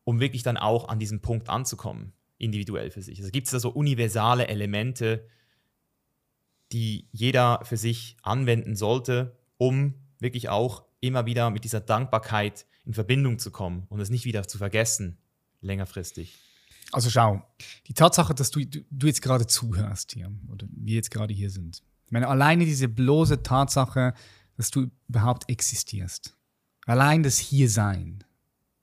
um wirklich dann auch an diesem Punkt anzukommen, individuell für sich? Also gibt es da so universale Elemente, die jeder für sich anwenden sollte, um wirklich auch immer wieder mit dieser Dankbarkeit in Verbindung zu kommen und es nicht wieder zu vergessen, längerfristig. Also schau, die Tatsache, dass du, du, jetzt gerade zuhörst hier oder wir jetzt gerade hier sind. Ich meine, alleine diese bloße Tatsache, dass du überhaupt existierst. Allein das Hiersein.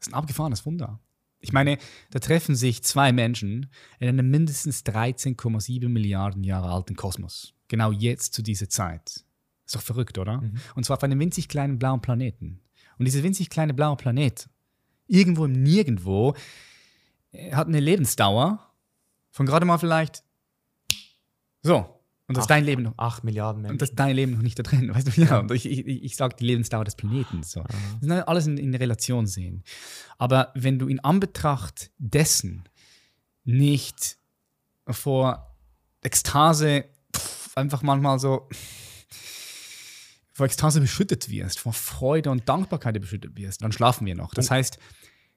Ist ein abgefahrenes Wunder. Ich meine, da treffen sich zwei Menschen in einem mindestens 13,7 Milliarden Jahre alten Kosmos. Genau jetzt zu dieser Zeit. Ist doch verrückt, oder? Mhm. Und zwar auf einem winzig kleinen blauen Planeten. Und dieser winzig kleine blaue Planet, irgendwo im Nirgendwo, äh, hat eine Lebensdauer von gerade mal vielleicht so. Und das acht, dein Leben noch. Acht Milliarden Menschen. Und das ist dein Leben noch nicht da drin. Weißt du, ja. Und ich, ich, ich sage die Lebensdauer des Planeten. So. Das ist alles in, in Relation sehen. Aber wenn du in Anbetracht dessen nicht vor Ekstase einfach manchmal so vor Ekstase beschüttet wirst, vor Freude und Dankbarkeit beschüttet wirst, dann schlafen wir noch. Das heißt,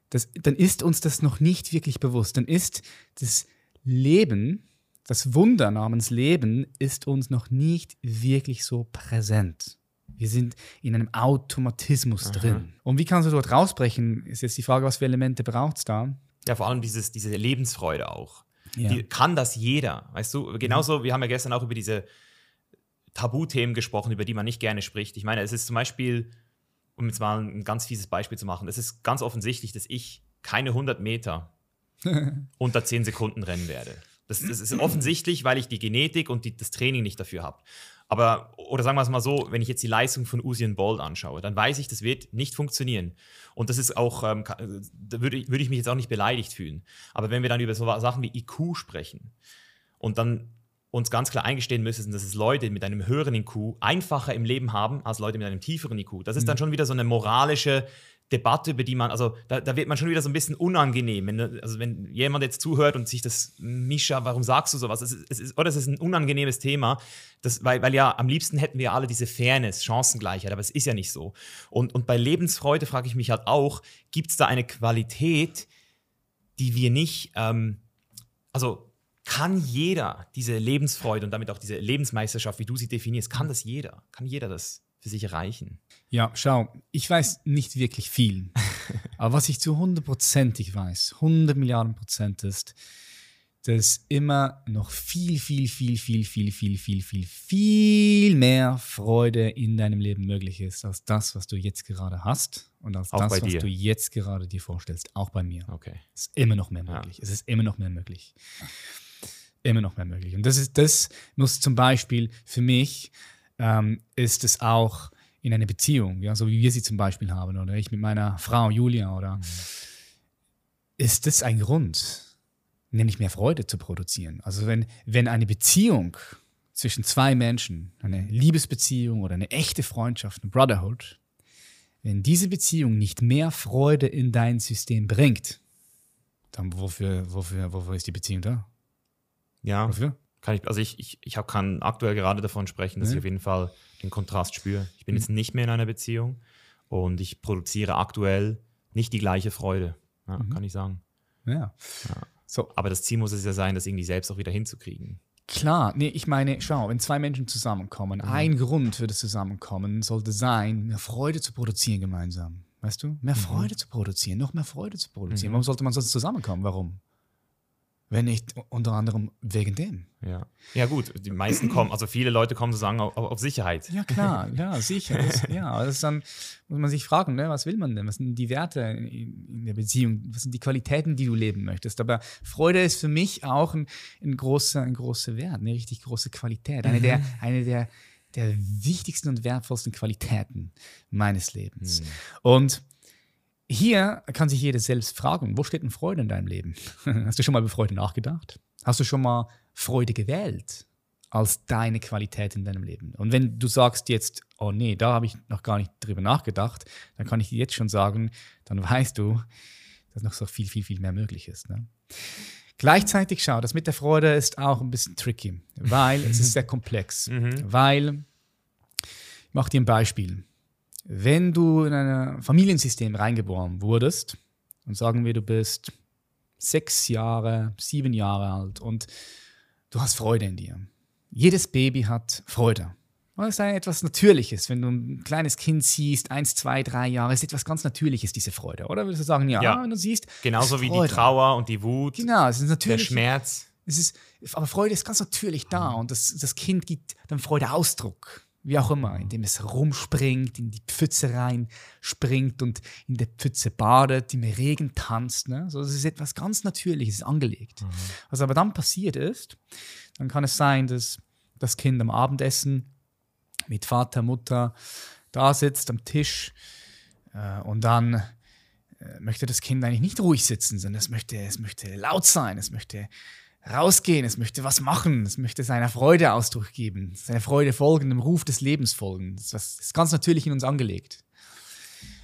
das, dann ist uns das noch nicht wirklich bewusst. Dann ist das Leben, das Wunder namens Leben, ist uns noch nicht wirklich so präsent. Wir sind in einem Automatismus Aha. drin. Und wie kannst du dort rausbrechen, ist jetzt die Frage, was für Elemente braucht es da? Ja, vor allem dieses, diese Lebensfreude auch. Ja. Die, kann das jeder? Weißt du, genauso, wir haben ja gestern auch über diese Tabuthemen gesprochen, über die man nicht gerne spricht. Ich meine, es ist zum Beispiel, um jetzt mal ein ganz fieses Beispiel zu machen, es ist ganz offensichtlich, dass ich keine 100 Meter unter 10 Sekunden rennen werde. Das, das, ist offensichtlich, weil ich die Genetik und die, das Training nicht dafür habe. Aber, oder sagen wir es mal so, wenn ich jetzt die Leistung von Usain Bolt anschaue, dann weiß ich, das wird nicht funktionieren. Und das ist auch, ähm, da würde ich, würde ich mich jetzt auch nicht beleidigt fühlen. Aber wenn wir dann über so Sachen wie IQ sprechen und dann uns ganz klar eingestehen müssen, dass es Leute mit einem höheren IQ einfacher im Leben haben als Leute mit einem tieferen IQ. Das ist mhm. dann schon wieder so eine moralische Debatte, über die man, also da, da, wird man schon wieder so ein bisschen unangenehm. Wenn, also wenn jemand jetzt zuhört und sich das, Mischa, warum sagst du sowas? Es ist, es ist, oder es ist ein unangenehmes Thema, das, weil, weil ja am liebsten hätten wir alle diese Fairness, Chancengleichheit, aber es ist ja nicht so. Und, und bei Lebensfreude frage ich mich halt auch, gibt es da eine Qualität, die wir nicht, ähm, also kann jeder diese Lebensfreude und damit auch diese Lebensmeisterschaft, wie du sie definierst, kann das jeder? Kann jeder das? für sich erreichen? Ja, schau, ich weiß nicht wirklich viel. aber was ich zu hundertprozentig weiß, 100 Milliarden Prozent ist, dass immer noch viel, viel, viel, viel, viel, viel, viel, viel, viel mehr Freude in deinem Leben möglich ist, als das, was du jetzt gerade hast und als auch das, was du jetzt gerade dir vorstellst. Auch bei mir. Okay. Es ist immer noch mehr möglich. Ja. Es ist immer noch mehr möglich. Immer noch mehr möglich. Und das ist, das muss zum Beispiel für mich ähm, ist es auch in einer Beziehung, ja, so wie wir sie zum Beispiel haben, oder ich mit meiner Frau Julia, oder mhm. ist das ein Grund, nämlich mehr Freude zu produzieren? Also wenn, wenn eine Beziehung zwischen zwei Menschen, eine Liebesbeziehung oder eine echte Freundschaft, eine Brotherhood, wenn diese Beziehung nicht mehr Freude in dein System bringt, dann wofür, wofür, wofür ist die Beziehung da? Ja. Wofür? Kann ich, also ich, ich, ich kann aktuell gerade davon sprechen, dass mhm. ich auf jeden Fall den Kontrast spüre. Ich bin mhm. jetzt nicht mehr in einer Beziehung und ich produziere aktuell nicht die gleiche Freude, ja, mhm. kann ich sagen. Ja. ja. So. Aber das Ziel muss es ja sein, das irgendwie selbst auch wieder hinzukriegen. Klar, nee, ich meine, schau, wenn zwei Menschen zusammenkommen, mhm. ein Grund für das Zusammenkommen sollte sein, mehr Freude zu produzieren gemeinsam. Weißt du? Mehr mhm. Freude zu produzieren, noch mehr Freude zu produzieren. Mhm. Warum sollte man sonst zusammenkommen? Warum? Wenn nicht unter anderem wegen dem. Ja. ja, gut, die meisten kommen, also viele Leute kommen sozusagen auf, auf Sicherheit. Ja, klar, ja, sicher. Das, ja, das ist dann muss man sich fragen, ne, was will man denn? Was sind die Werte in, in, der Beziehung? Was sind die Qualitäten, die du leben möchtest? Aber Freude ist für mich auch ein, ein, großer, ein großer Wert, eine richtig große Qualität. Eine der, mhm. eine der, der wichtigsten und wertvollsten Qualitäten meines Lebens. Mhm. Und hier kann sich jeder selbst fragen, wo steht denn Freude in deinem Leben? Hast du schon mal über Freude nachgedacht? Hast du schon mal Freude gewählt als deine Qualität in deinem Leben? Und wenn du sagst jetzt, oh nee, da habe ich noch gar nicht drüber nachgedacht, dann kann ich dir jetzt schon sagen, dann weißt du, dass noch so viel, viel, viel mehr möglich ist. Ne? Gleichzeitig schau, das mit der Freude ist auch ein bisschen tricky, weil es ist sehr komplex. Mhm. Weil, ich mache dir ein Beispiel wenn du in ein Familiensystem reingeboren wurdest und sagen wir, du bist sechs Jahre, sieben Jahre alt und du hast Freude in dir. Jedes Baby hat Freude. Das ist etwas Natürliches. Wenn du ein kleines Kind siehst, eins, zwei, drei Jahre, ist etwas ganz Natürliches, diese Freude. Oder würdest du sagen, ja, ja. wenn du siehst. Genauso wie die Trauer und die Wut. Genau, es ist natürlich. Der Schmerz. Es ist, aber Freude ist ganz natürlich da und das, das Kind gibt dann Freude Ausdruck wie auch immer, indem es rumspringt, in die Pfütze rein springt und in der Pfütze badet, im Regen tanzt. Ne? So, das ist etwas ganz Natürliches, angelegt. Mhm. Was aber dann passiert ist, dann kann es sein, dass das Kind am Abendessen mit Vater, Mutter da sitzt am Tisch äh, und dann äh, möchte das Kind eigentlich nicht ruhig sitzen, sondern es möchte, es möchte laut sein, es möchte rausgehen, es möchte was machen, es möchte seiner Freude Ausdruck geben, seiner Freude folgen, dem Ruf des Lebens folgen. Das ist ganz natürlich in uns angelegt.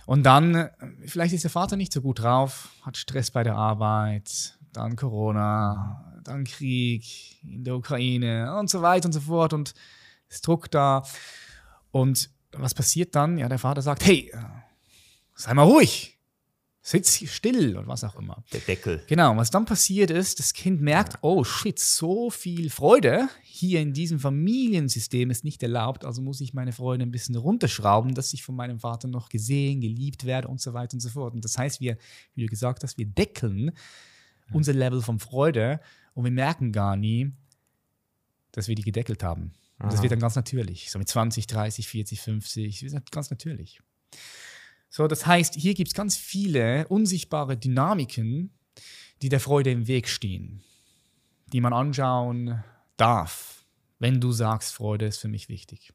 Und dann, vielleicht ist der Vater nicht so gut drauf, hat Stress bei der Arbeit, dann Corona, dann Krieg in der Ukraine und so weiter und so fort und es Druck da. Und was passiert dann? Ja, der Vater sagt, hey, sei mal ruhig, sitz still und was auch immer. Der Deckel. Genau, was dann passiert ist, das Kind merkt, ja. oh shit, so viel Freude hier in diesem Familiensystem ist nicht erlaubt, also muss ich meine Freude ein bisschen runterschrauben, dass ich von meinem Vater noch gesehen, geliebt werde und so weiter und so fort. Und das heißt, wir, wie du gesagt hast, wir deckeln ja. unser Level von Freude und wir merken gar nie, dass wir die gedeckelt haben. Und das wird dann ganz natürlich, so mit 20, 30, 40, 50, ganz natürlich. So, das heißt, hier gibt es ganz viele unsichtbare Dynamiken, die der Freude im Weg stehen, die man anschauen darf, wenn du sagst, Freude ist für mich wichtig.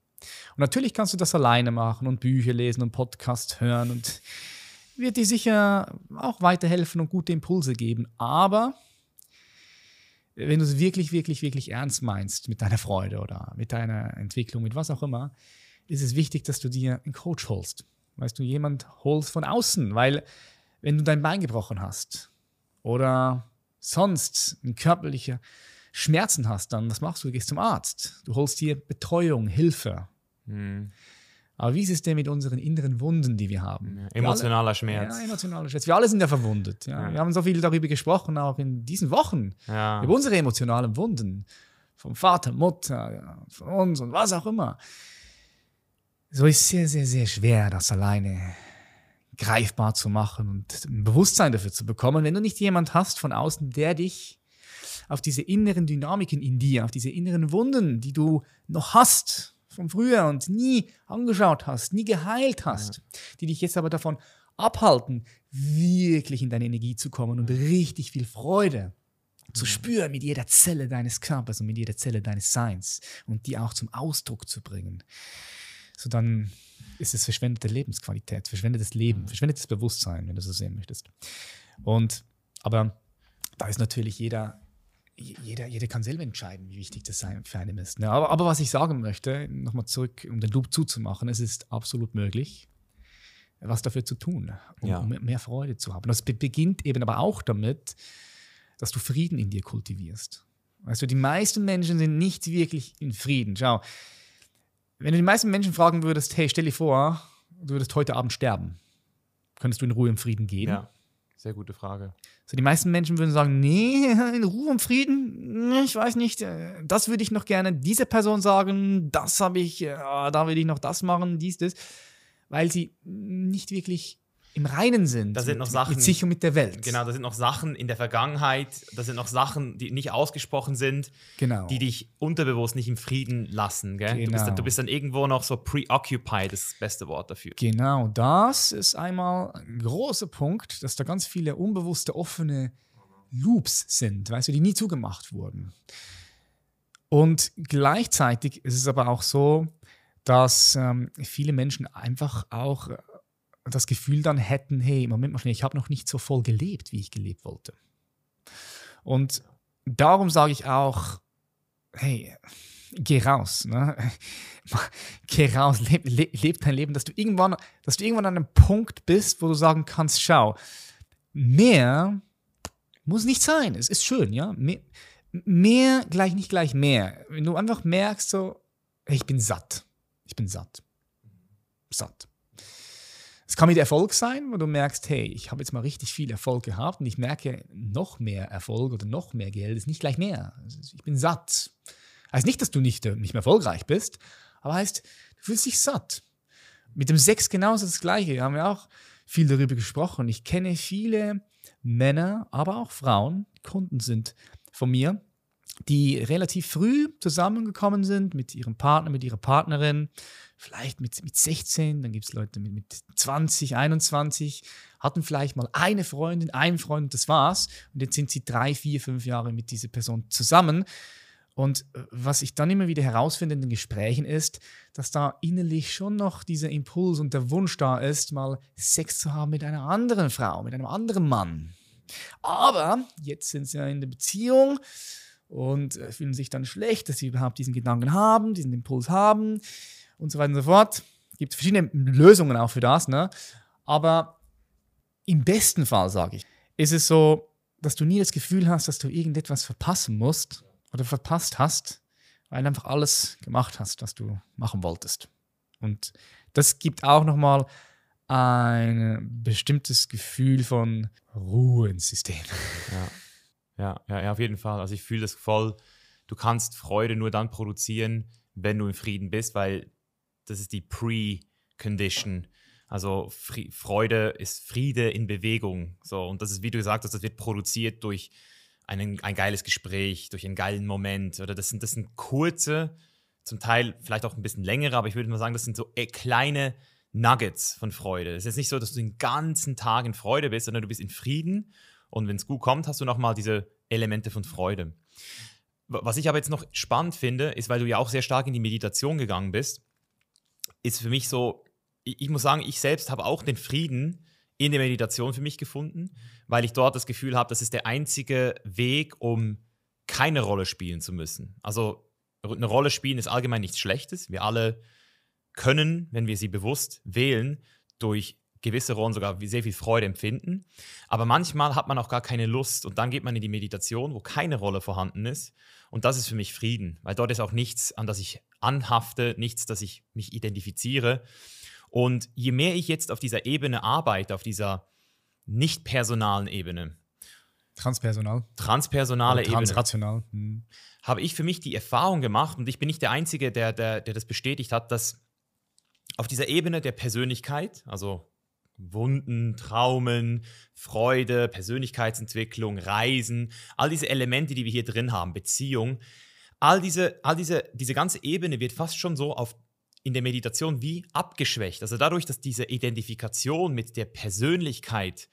Und natürlich kannst du das alleine machen und Bücher lesen und Podcasts hören und wird dir sicher auch weiterhelfen und gute Impulse geben. Aber wenn du es wirklich, wirklich, wirklich ernst meinst mit deiner Freude oder mit deiner Entwicklung, mit was auch immer, ist es wichtig, dass du dir einen Coach holst. Weißt du, jemand holst von außen, weil wenn du dein Bein gebrochen hast oder sonst ein körperlicher Schmerzen hast, dann was machst du? Du gehst zum Arzt. Du holst dir Betreuung, Hilfe. Mhm. Aber wie ist es denn mit unseren inneren Wunden, die wir haben? Ja, emotionaler alle, Schmerz. Ja, emotionaler Schmerz. Wir alle sind ja verwundet. Ja. ja. Wir haben so viel darüber gesprochen, auch in diesen Wochen, über unsere emotionalen Wunden. Vom Vater, Mutter, von uns und was auch immer. So ist es sehr, sehr, sehr schwer, das alleine greifbar zu machen und ein Bewusstsein dafür zu bekommen, wenn du nicht jemand hast von außen, der dich auf diese inneren Dynamiken in dir, auf diese inneren Wunden, die du noch hast von früher und nie angeschaut hast, nie geheilt hast, ja. die dich jetzt aber davon abhalten, wirklich in deine Energie zu kommen und richtig viel Freude zu spüren mit jeder Zelle deines Körpers und mit jeder Zelle deines Seins und die auch zum Ausdruck zu bringen. So dann ist es verschwendete Lebensqualität, verschwendetes Leben, verschwendetes Bewusstsein, wenn du so sehen möchtest. Und aber da ist natürlich jeder jeder, jeder kann selber entscheiden, wie wichtig das für einen ist. Ne? Aber, aber was ich sagen möchte, nochmal zurück, um den Loop zuzumachen, es ist absolut möglich, was dafür zu tun, um, ja. um mehr Freude zu haben. Das beginnt eben aber auch damit, dass du Frieden in dir kultivierst. Weißt du, die meisten Menschen sind nicht wirklich in Frieden. Schau, wenn du die meisten Menschen fragen würdest, hey, stell dir vor, du würdest heute Abend sterben, könntest du in Ruhe im Frieden gehen? Ja, sehr gute Frage. So, die meisten Menschen würden sagen, nee, in Ruhe und Frieden, ich weiß nicht, äh, das würde ich noch gerne dieser Person sagen, das habe ich, äh, da will ich noch das machen, dies, das, weil sie nicht wirklich im Reinen sind. Da sind noch Sachen, mit sich und mit der Welt. Genau, da sind noch Sachen in der Vergangenheit, da sind noch Sachen, die nicht ausgesprochen sind, genau. die dich unterbewusst nicht im Frieden lassen. Gell? Genau. Du, bist dann, du bist dann irgendwo noch so preoccupied, das ist das beste Wort dafür. Genau, das ist einmal ein großer Punkt, dass da ganz viele unbewusste, offene Loops sind, weißt du, die nie zugemacht wurden. Und gleichzeitig ist es aber auch so, dass ähm, viele Menschen einfach auch das Gefühl dann hätten, hey, Moment mal schnell, ich habe noch nicht so voll gelebt, wie ich gelebt wollte. Und darum sage ich auch, hey, geh raus, ne? geh raus, leb, leb, leb, dein Leben, dass du irgendwann, dass du irgendwann an einem Punkt bist, wo du sagen kannst, schau, mehr muss nicht sein. Es ist schön, ja. Mehr, mehr gleich nicht gleich mehr. Wenn du einfach merkst, so, hey, ich bin satt. Ich bin satt. Satt. Es kann mit Erfolg sein, wo du merkst, hey, ich habe jetzt mal richtig viel Erfolg gehabt und ich merke, noch mehr Erfolg oder noch mehr Geld ist nicht gleich mehr. Also ich bin satt. Heißt nicht, dass du nicht, äh, nicht mehr erfolgreich bist, aber heißt, du fühlst dich satt. Mit dem Sex genauso das Gleiche. Wir haben ja auch viel darüber gesprochen. Ich kenne viele Männer, aber auch Frauen, Kunden sind von mir, die relativ früh zusammengekommen sind mit ihrem Partner, mit ihrer Partnerin vielleicht mit, mit 16, dann gibt es Leute mit, mit 20, 21, hatten vielleicht mal eine Freundin, einen Freund, das war's. Und jetzt sind sie drei, vier, fünf Jahre mit dieser Person zusammen. Und äh, was ich dann immer wieder herausfinde in den Gesprächen ist, dass da innerlich schon noch dieser Impuls und der Wunsch da ist, mal Sex zu haben mit einer anderen Frau, mit einem anderen Mann. Aber jetzt sind sie ja in der Beziehung und äh, fühlen sich dann schlecht, dass sie überhaupt diesen Gedanken haben, diesen Impuls haben und so weiter und so fort. Es gibt verschiedene Lösungen auch für das, ne? Aber im besten Fall, sage ich, ist es so, dass du nie das Gefühl hast, dass du irgendetwas verpassen musst oder verpasst hast, weil du einfach alles gemacht hast, was du machen wolltest. Und das gibt auch nochmal ein bestimmtes Gefühl von Ruhe ins System. Ja. Ja, ja, ja, auf jeden Fall. Also ich fühle das voll. Du kannst Freude nur dann produzieren, wenn du in Frieden bist, weil das ist die Pre-Condition. Also Freude ist Friede in Bewegung. So, und das ist, wie du gesagt hast, das wird produziert durch einen, ein geiles Gespräch, durch einen geilen Moment. Oder das sind, das sind kurze, zum Teil vielleicht auch ein bisschen längere, aber ich würde mal sagen, das sind so äh, kleine Nuggets von Freude. Es ist nicht so, dass du den ganzen Tag in Freude bist, sondern du bist in Frieden. Und wenn es gut kommt, hast du nochmal diese Elemente von Freude. was ich aber jetzt noch spannend finde, ist, weil du ja auch sehr stark in die Meditation gegangen bist, ist für mich so, ich, muss sagen, ich selbst habe auch den Frieden in der Meditation für mich gefunden, weil ich dort das Gefühl habe, das ist der einzige Weg, um keine Rolle spielen zu müssen. Also eine Rolle spielen ist allgemein nichts Schlechtes. Wir alle können, wenn wir sie bewusst wählen, durch gewisse Rollen sogar sehr viel Freude empfinden. Aber manchmal hat man auch gar keine Lust und dann geht man in die Meditation, wo keine Rolle vorhanden ist. Und das ist für mich Frieden, weil dort ist auch nichts, an das ich anhafte, nichts, das ich mich identifiziere. Und je mehr ich jetzt auf dieser Ebene arbeite, auf dieser nicht personalen Ebene, Transpersonal. Transpersonale Oder transrational. Ebene. Hm. Habe ich für mich die Erfahrung gemacht, und ich bin nicht der Einzige, der, der, der das bestätigt hat, dass auf dieser Ebene der Persönlichkeit, also Wunden, Traumen, Freude, Persönlichkeitsentwicklung, Reisen, all diese Elemente, die wir hier drin haben, Beziehung, all diese, all diese, diese ganze Ebene wird fast schon so auf, in der Meditation wie abgeschwächt. Also dadurch, dass diese Identifikation mit der Persönlichkeit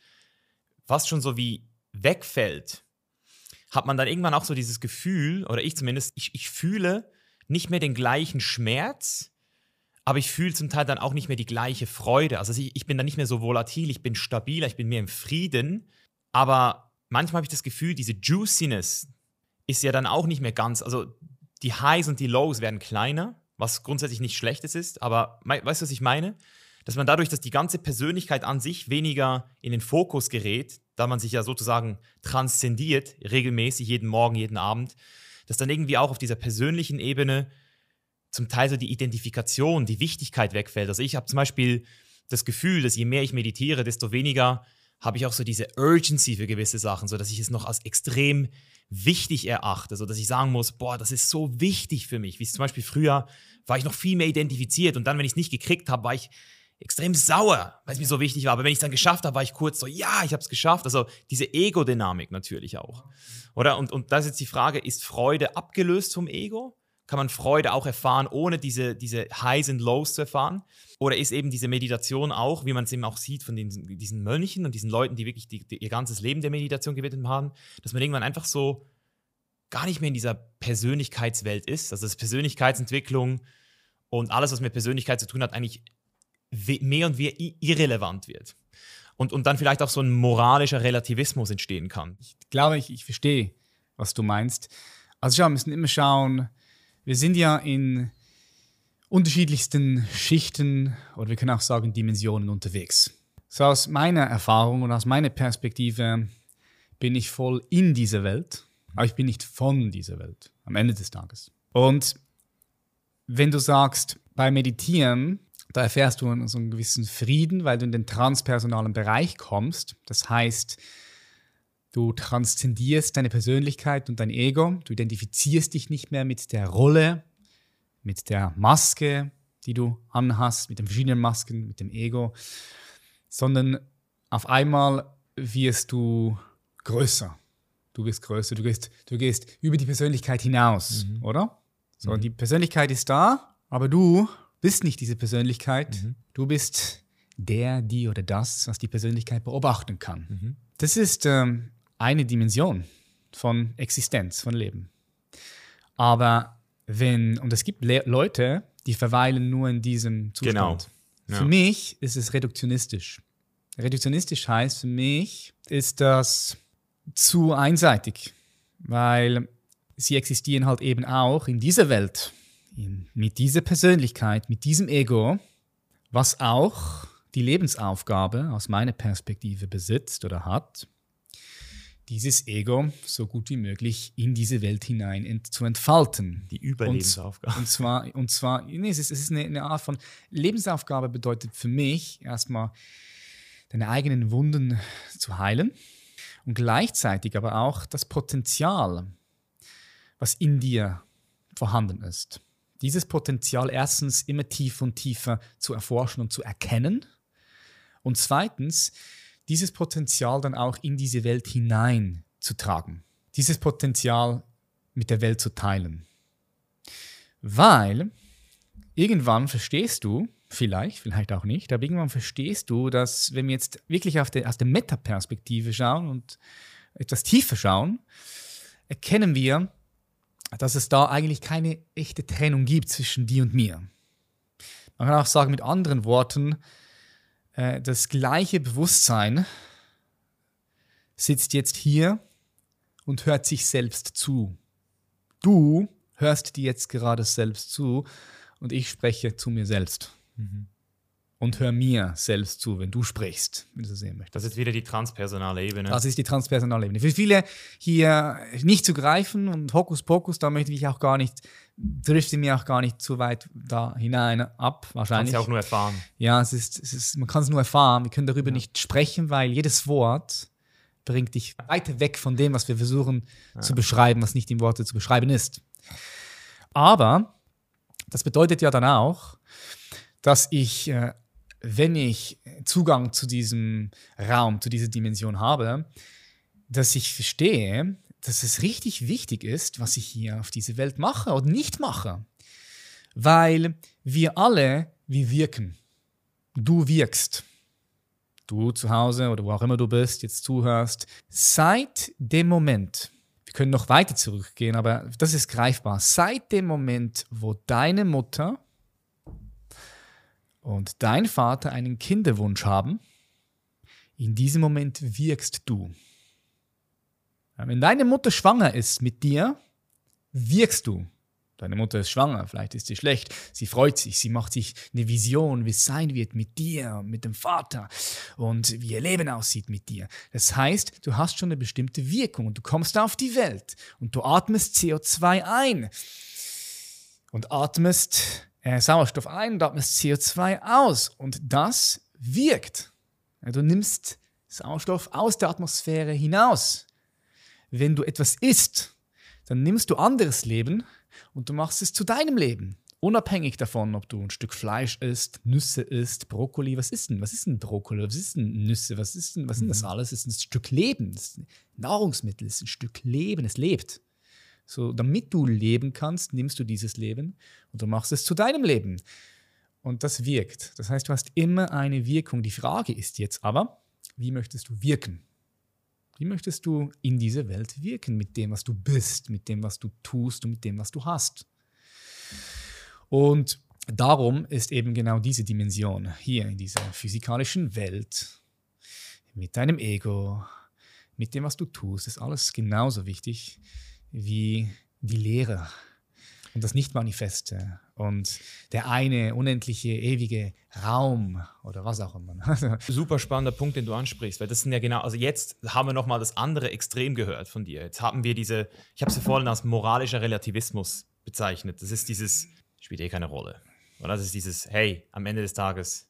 fast schon so wie wegfällt, hat man dann irgendwann auch so dieses Gefühl, oder ich zumindest, ich, ich fühle nicht mehr den gleichen Schmerz, aber ich fühle zum Teil dann auch nicht mehr die gleiche Freude. Also ich, ich bin dann nicht mehr so volatil, ich bin stabiler, ich bin mehr im Frieden. Aber manchmal habe ich das Gefühl, diese Juiciness ist ja dann auch nicht mehr ganz, also die Highs und die Lows werden kleiner, was grundsätzlich nicht schlechtes ist, aber weißt du, was ich meine? Dass man dadurch, dass die ganze Persönlichkeit an sich weniger in den Fokus gerät, da man sich ja sozusagen transzendiert, regelmäßig, jeden Morgen, jeden Abend, dass dann irgendwie auch auf dieser persönlichen Ebene zum Teil so die Identifikation, die Wichtigkeit wegfällt. Also ich habe zum Beispiel das Gefühl, dass je mehr ich meditiere, desto weniger habe ich auch so diese Urgency für gewisse Sachen, so dass ich es noch als extrem wichtig erachte, so dass ich sagen muss, boah, das ist so wichtig für mich. Wie zum Beispiel früher war ich noch viel mehr identifiziert und dann, wenn ich es nicht gekriegt habe, war ich extrem sauer, weil es mir so wichtig war. Aber wenn ich es dann geschafft habe, war ich kurz so, ja, ich habe es geschafft. Also diese Ego-Dynamik natürlich auch. Oder? Und, und da ist jetzt die Frage, ist Freude abgelöst vom Ego? Kann man Freude auch erfahren, ohne diese, diese Highs und Lows zu erfahren? Oder ist eben diese Meditation auch, wie man es eben auch sieht von den, diesen Mönchen und diesen Leuten, die wirklich die, die, ihr ganzes Leben der Meditation gewidmet haben, dass man irgendwann einfach so gar nicht mehr in dieser Persönlichkeitswelt ist, also dass Persönlichkeitsentwicklung und alles, was mit Persönlichkeit zu tun hat, eigentlich mehr und mehr irrelevant wird. Und, und dann vielleicht auch so ein moralischer Relativismus entstehen kann. Ich glaube, ich, ich verstehe, was du meinst. Also schau, wir müssen immer schauen, wir sind ja in unterschiedlichsten Schichten oder wir können auch sagen Dimensionen unterwegs. So aus meiner Erfahrung und aus meiner Perspektive bin ich voll in dieser Welt, aber ich bin nicht von dieser Welt am Ende des Tages. Und wenn du sagst, beim Meditieren, da erfährst du so einen gewissen Frieden, weil du in den transpersonalen Bereich kommst. Das heißt, Du transzendierst deine Persönlichkeit und dein Ego. Du identifizierst dich nicht mehr mit der Rolle, mit der Maske, die du anhast, mit den verschiedenen Masken, mit dem Ego, sondern auf einmal wirst du größer. Du wirst größer, du gehst, du gehst über die Persönlichkeit hinaus, mhm. oder? So, mhm. die Persönlichkeit ist da, aber du bist nicht diese Persönlichkeit. Mhm. Du bist der, die oder das, was die Persönlichkeit beobachten kann. Mhm. Das ist ähm, eine Dimension von Existenz, von Leben. Aber wenn, und es gibt Le Leute, die verweilen nur in diesem Zustand. Genau. Ja. Für mich ist es reduktionistisch. Reduktionistisch heißt für mich, ist das zu einseitig, weil sie existieren halt eben auch in dieser Welt, in, mit dieser Persönlichkeit, mit diesem Ego, was auch die Lebensaufgabe aus meiner Perspektive besitzt oder hat, dieses Ego so gut wie möglich in diese Welt hinein ent zu entfalten. Die Überlebensaufgabe. Und, und zwar, und zwar nee, es ist, es ist eine, eine, Art von Lebensaufgabe bedeutet für mich erstmal deine eigenen Wunden zu heilen und gleichzeitig aber auch das Potenzial, was in dir vorhanden ist. Dieses Potenzial erstens immer tiefer und tiefer zu erforschen und zu erkennen und zweitens dieses Potenzial dann auch in diese Welt hineinzutragen. Dieses Potenzial mit der Welt zu teilen. Weil irgendwann verstehst du, vielleicht, vielleicht auch nicht, aber irgendwann verstehst du, dass wenn wir jetzt wirklich auf der, aus der Metaperspektive schauen und etwas tiefer schauen, erkennen wir, dass es da eigentlich keine echte Trennung gibt zwischen dir und mir. Man kann auch sagen mit anderen Worten, äh, das gleiche Bewusstsein sitzt jetzt hier und hört sich selbst zu. Du hörst dir jetzt gerade selbst zu und ich spreche zu mir selbst. Mhm und hör mir selbst zu, wenn du sprichst, wenn du so sehen möchtest. Das ist wieder die transpersonale Ebene. Das ist die transpersonale Ebene. Für viele hier nicht zu greifen und Hokuspokus, da möchte ich auch gar nicht, trifft sie mir auch gar nicht zu weit da hinein ab, wahrscheinlich. Kannst du auch nur erfahren. Ja, es ist, es ist, man kann es nur erfahren. Wir können darüber ja. nicht sprechen, weil jedes Wort bringt dich weiter weg von dem, was wir versuchen ja. zu beschreiben, was nicht in Worte zu beschreiben ist. Aber das bedeutet ja dann auch, dass ich äh, wenn ich Zugang zu diesem Raum, zu dieser Dimension habe, dass ich verstehe, dass es richtig wichtig ist, was ich hier auf dieser Welt mache oder nicht mache. Weil wir alle, wir wirken. Du wirkst. Du zu Hause oder wo auch immer du bist, jetzt zuhörst. Seit dem Moment, wir können noch weiter zurückgehen, aber das ist greifbar. Seit dem Moment, wo deine Mutter und dein Vater einen Kinderwunsch haben, in diesem Moment wirkst du. Wenn deine Mutter schwanger ist mit dir, wirkst du. Deine Mutter ist schwanger, vielleicht ist sie schlecht, sie freut sich, sie macht sich eine Vision, wie es sein wird mit dir, mit dem Vater und wie ihr Leben aussieht mit dir. Das heißt, du hast schon eine bestimmte Wirkung und du kommst auf die Welt und du atmest CO2 ein und atmest Sauerstoff ein und atmest CO2 aus. Und das wirkt. Du nimmst Sauerstoff aus der Atmosphäre hinaus. Wenn du etwas isst, dann nimmst du anderes Leben und du machst es zu deinem Leben. Unabhängig davon, ob du ein Stück Fleisch isst, Nüsse isst, Brokkoli, was ist denn? Was ist denn Brokkoli? Was ist denn Nüsse? Was ist denn, was ist denn das mhm. alles? Es ist ein Stück Leben. Das ist ein Nahrungsmittel, es ist ein Stück Leben, es lebt. So, damit du leben kannst, nimmst du dieses Leben und du machst es zu deinem Leben. Und das wirkt. Das heißt, du hast immer eine Wirkung. Die Frage ist jetzt aber, wie möchtest du wirken? Wie möchtest du in dieser Welt wirken mit dem, was du bist, mit dem, was du tust und mit dem, was du hast? Und darum ist eben genau diese Dimension hier in dieser physikalischen Welt mit deinem Ego, mit dem, was du tust, ist alles genauso wichtig wie die Lehre und das Nicht-Manifeste und der eine unendliche, ewige Raum oder was auch immer. Super spannender Punkt, den du ansprichst, weil das sind ja genau, also jetzt haben wir nochmal das andere Extrem gehört von dir. Jetzt haben wir diese, ich habe sie vorhin als moralischer Relativismus bezeichnet. Das ist dieses, spielt eh keine Rolle. Oder das ist dieses, hey, am Ende des Tages,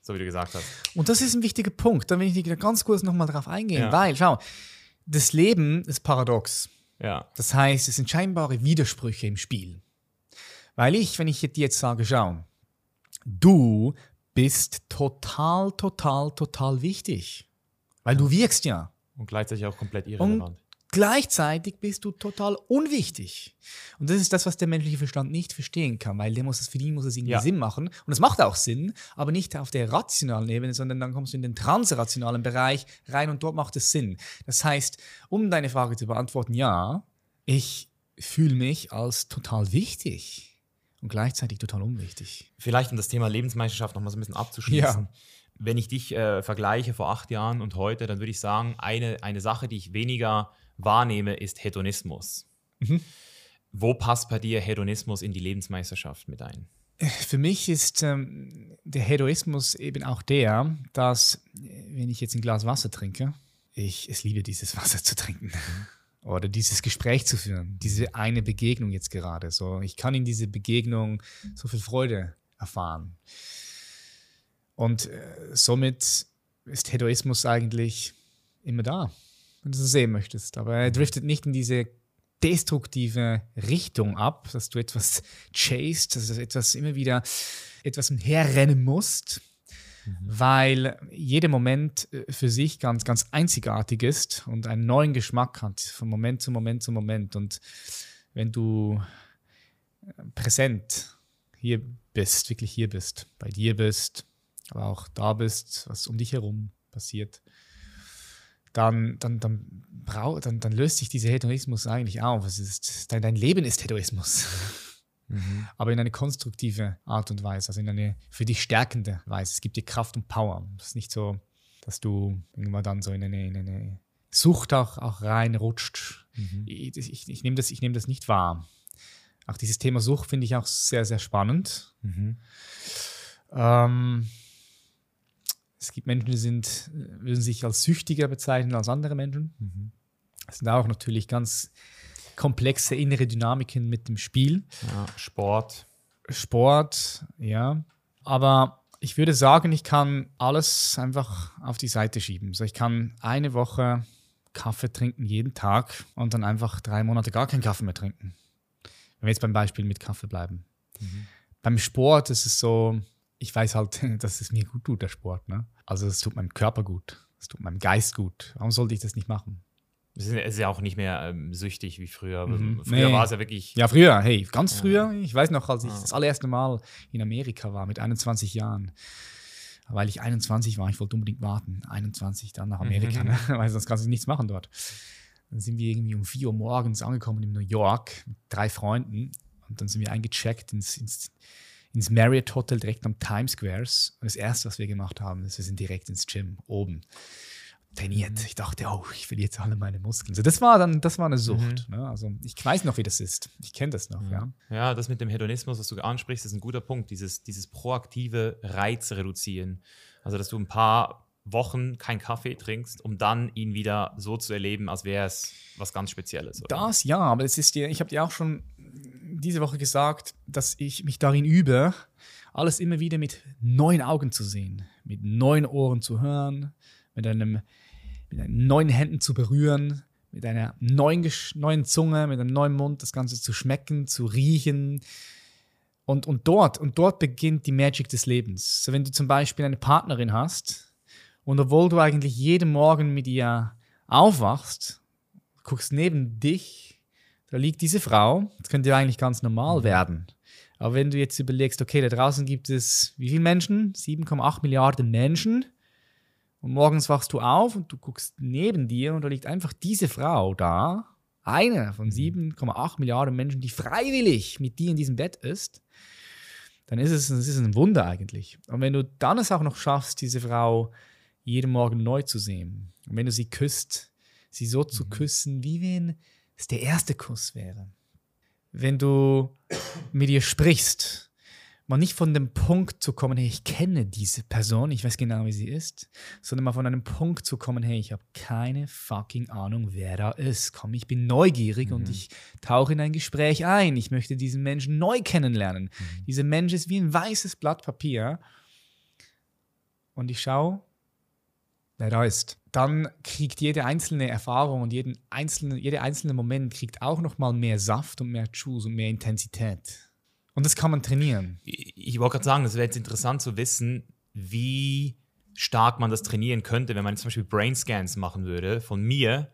so wie du gesagt hast. Und das ist ein wichtiger Punkt, da will ich ganz kurz nochmal drauf eingehen, ja. weil, schau, das Leben ist paradox. Ja. Das heißt, es sind scheinbare Widersprüche im Spiel. Weil ich, wenn ich dir jetzt sage, schau, du bist total, total, total wichtig. Weil du wirkst ja. Und gleichzeitig auch komplett irrelevant. Und Gleichzeitig bist du total unwichtig. Und das ist das, was der menschliche Verstand nicht verstehen kann, weil der muss es, für ihn muss es irgendwie ja. Sinn machen. Und es macht auch Sinn, aber nicht auf der rationalen Ebene, sondern dann kommst du in den transrationalen Bereich rein und dort macht es Sinn. Das heißt, um deine Frage zu beantworten, ja, ich fühle mich als total wichtig und gleichzeitig total unwichtig. Vielleicht um das Thema Lebensmeisterschaft nochmal so ein bisschen abzuschließen. Ja. Wenn ich dich äh, vergleiche vor acht Jahren und heute, dann würde ich sagen, eine, eine Sache, die ich weniger wahrnehme, ist Hedonismus. Mhm. Wo passt bei dir Hedonismus in die Lebensmeisterschaft mit ein? Für mich ist ähm, der Hedoismus eben auch der, dass, wenn ich jetzt ein Glas Wasser trinke, ich es liebe, dieses Wasser zu trinken. Mhm. Oder dieses Gespräch zu führen, diese eine Begegnung jetzt gerade. So, ich kann in diese Begegnung so viel Freude erfahren. Und äh, somit ist Hedoismus eigentlich immer da wenn du so sehen möchtest. Aber er driftet nicht in diese destruktive Richtung ab, dass du etwas chasest, dass du etwas immer wieder etwas herrennen musst, mhm. weil jeder Moment äh, für sich ganz, ganz einzigartig ist und einen neuen Geschmack hat, von Moment zu Moment zu Moment. Und wenn du äh, präsent hier bist, wirklich hier bist, bei dir bist, aber auch da bist, was um dich herum passiert, dann, dann, dann, brau, dann, dann löst sich dieser Hedonismus eigentlich auf. Es ist, dein, dein Leben ist Hedoismus. Mhm. Aber in eine konstruktive Art und Weise, also in eine für dich stärkende Weise. Es gibt dir Kraft und Power. Es ist nicht so, dass du irgendwann dann so in eine, in eine Sucht auch, auch reinrutscht. Mhm. Ich, ich, ich nehme das, nehm das nicht wahr. Auch dieses Thema Sucht finde ich auch sehr, sehr spannend. Mhm. Ähm, es gibt Menschen, die sind, würden sich als süchtiger bezeichnen als andere Menschen. Mhm. Es sind auch natürlich ganz komplexe innere Dynamiken mit dem Spiel. Ja, Sport. Sport, ja. Aber ich würde sagen, ich kann alles einfach auf die Seite schieben. Also ich kann eine Woche Kaffee trinken jeden Tag und dann einfach drei Monate gar keinen Kaffee mehr trinken. Wenn wir jetzt beim Beispiel mit Kaffee bleiben. Mhm. Beim Sport ist es so, ich weiß halt, dass es mir gut tut, der Sport. Ne? Also es tut meinem Körper gut, es tut meinem Geist gut. Warum sollte ich das nicht machen? Es ist ja auch nicht mehr ähm, süchtig wie früher. Mhm. Früher nee. war es ja wirklich. Ja, früher, hey, ganz früher. Ich weiß noch, als ich ja. das allererste Mal in Amerika war mit 21 Jahren. Weil ich 21 war, ich wollte unbedingt warten. 21 dann nach Amerika, mhm. ne? weil sonst kannst du nichts machen dort. Dann sind wir irgendwie um 4 Uhr morgens angekommen in New York mit drei Freunden. Und dann sind wir eingecheckt ins, ins, ins Marriott Hotel direkt am Times Squares. Und das erste, was wir gemacht haben, ist, wir sind direkt ins Gym oben trainiert. Mhm. Ich dachte, oh, ich will jetzt alle meine Muskeln. So, das war dann, das war eine Sucht. Mhm. Ne? Also ich weiß noch, wie das ist. Ich kenne das noch, ja. ja. das mit dem Hedonismus, was du ansprichst, ist ein guter Punkt. Dieses, dieses proaktive Reiz reduzieren. Also, dass du ein paar Wochen keinen Kaffee trinkst, um dann ihn wieder so zu erleben, als wäre es was ganz Spezielles. Oder? Das ja, aber es ist dir, ich habe dir auch schon diese Woche gesagt, dass ich mich darin übe, alles immer wieder mit neuen Augen zu sehen, mit neuen Ohren zu hören, mit einem mit neuen Händen zu berühren, mit einer neuen, neuen Zunge, mit einem neuen Mund, das Ganze zu schmecken, zu riechen. Und, und dort, und dort beginnt die Magic des Lebens. So, wenn du zum Beispiel eine Partnerin hast und obwohl du eigentlich jeden Morgen mit ihr aufwachst, guckst neben dich, da liegt diese Frau, das könnte ja eigentlich ganz normal mhm. werden. Aber wenn du jetzt überlegst, okay, da draußen gibt es wie viele Menschen? 7,8 Milliarden Menschen. Und morgens wachst du auf und du guckst neben dir und da liegt einfach diese Frau da, eine von 7,8 mhm. Milliarden Menschen, die freiwillig mit dir in diesem Bett ist, dann ist es, es ist ein Wunder eigentlich. Und wenn du dann es auch noch schaffst, diese Frau jeden Morgen neu zu sehen, und wenn du sie küsst, sie so zu mhm. küssen, wie wenn es der erste Kuss wäre. Wenn du mit ihr sprichst mal nicht von dem Punkt zu kommen, hey, ich kenne diese Person, ich weiß genau, wie sie ist, sondern mal von einem Punkt zu kommen, hey, ich habe keine fucking Ahnung, wer da ist. Komm, ich bin neugierig mhm. und ich tauche in ein Gespräch ein. Ich möchte diesen Menschen neu kennenlernen. Mhm. Dieser Mensch ist wie ein weißes Blatt Papier. Und ich schaue, wer da ist. Dann kriegt jede einzelne Erfahrung und jeden einzelnen, jeder einzelne Moment kriegt auch noch mal mehr Saft und mehr Juice und mehr Intensität. Und das kann man trainieren. Ich, ich wollte gerade sagen, es wäre jetzt interessant zu wissen, wie stark man das trainieren könnte, wenn man zum Beispiel Brain Scans machen würde von mir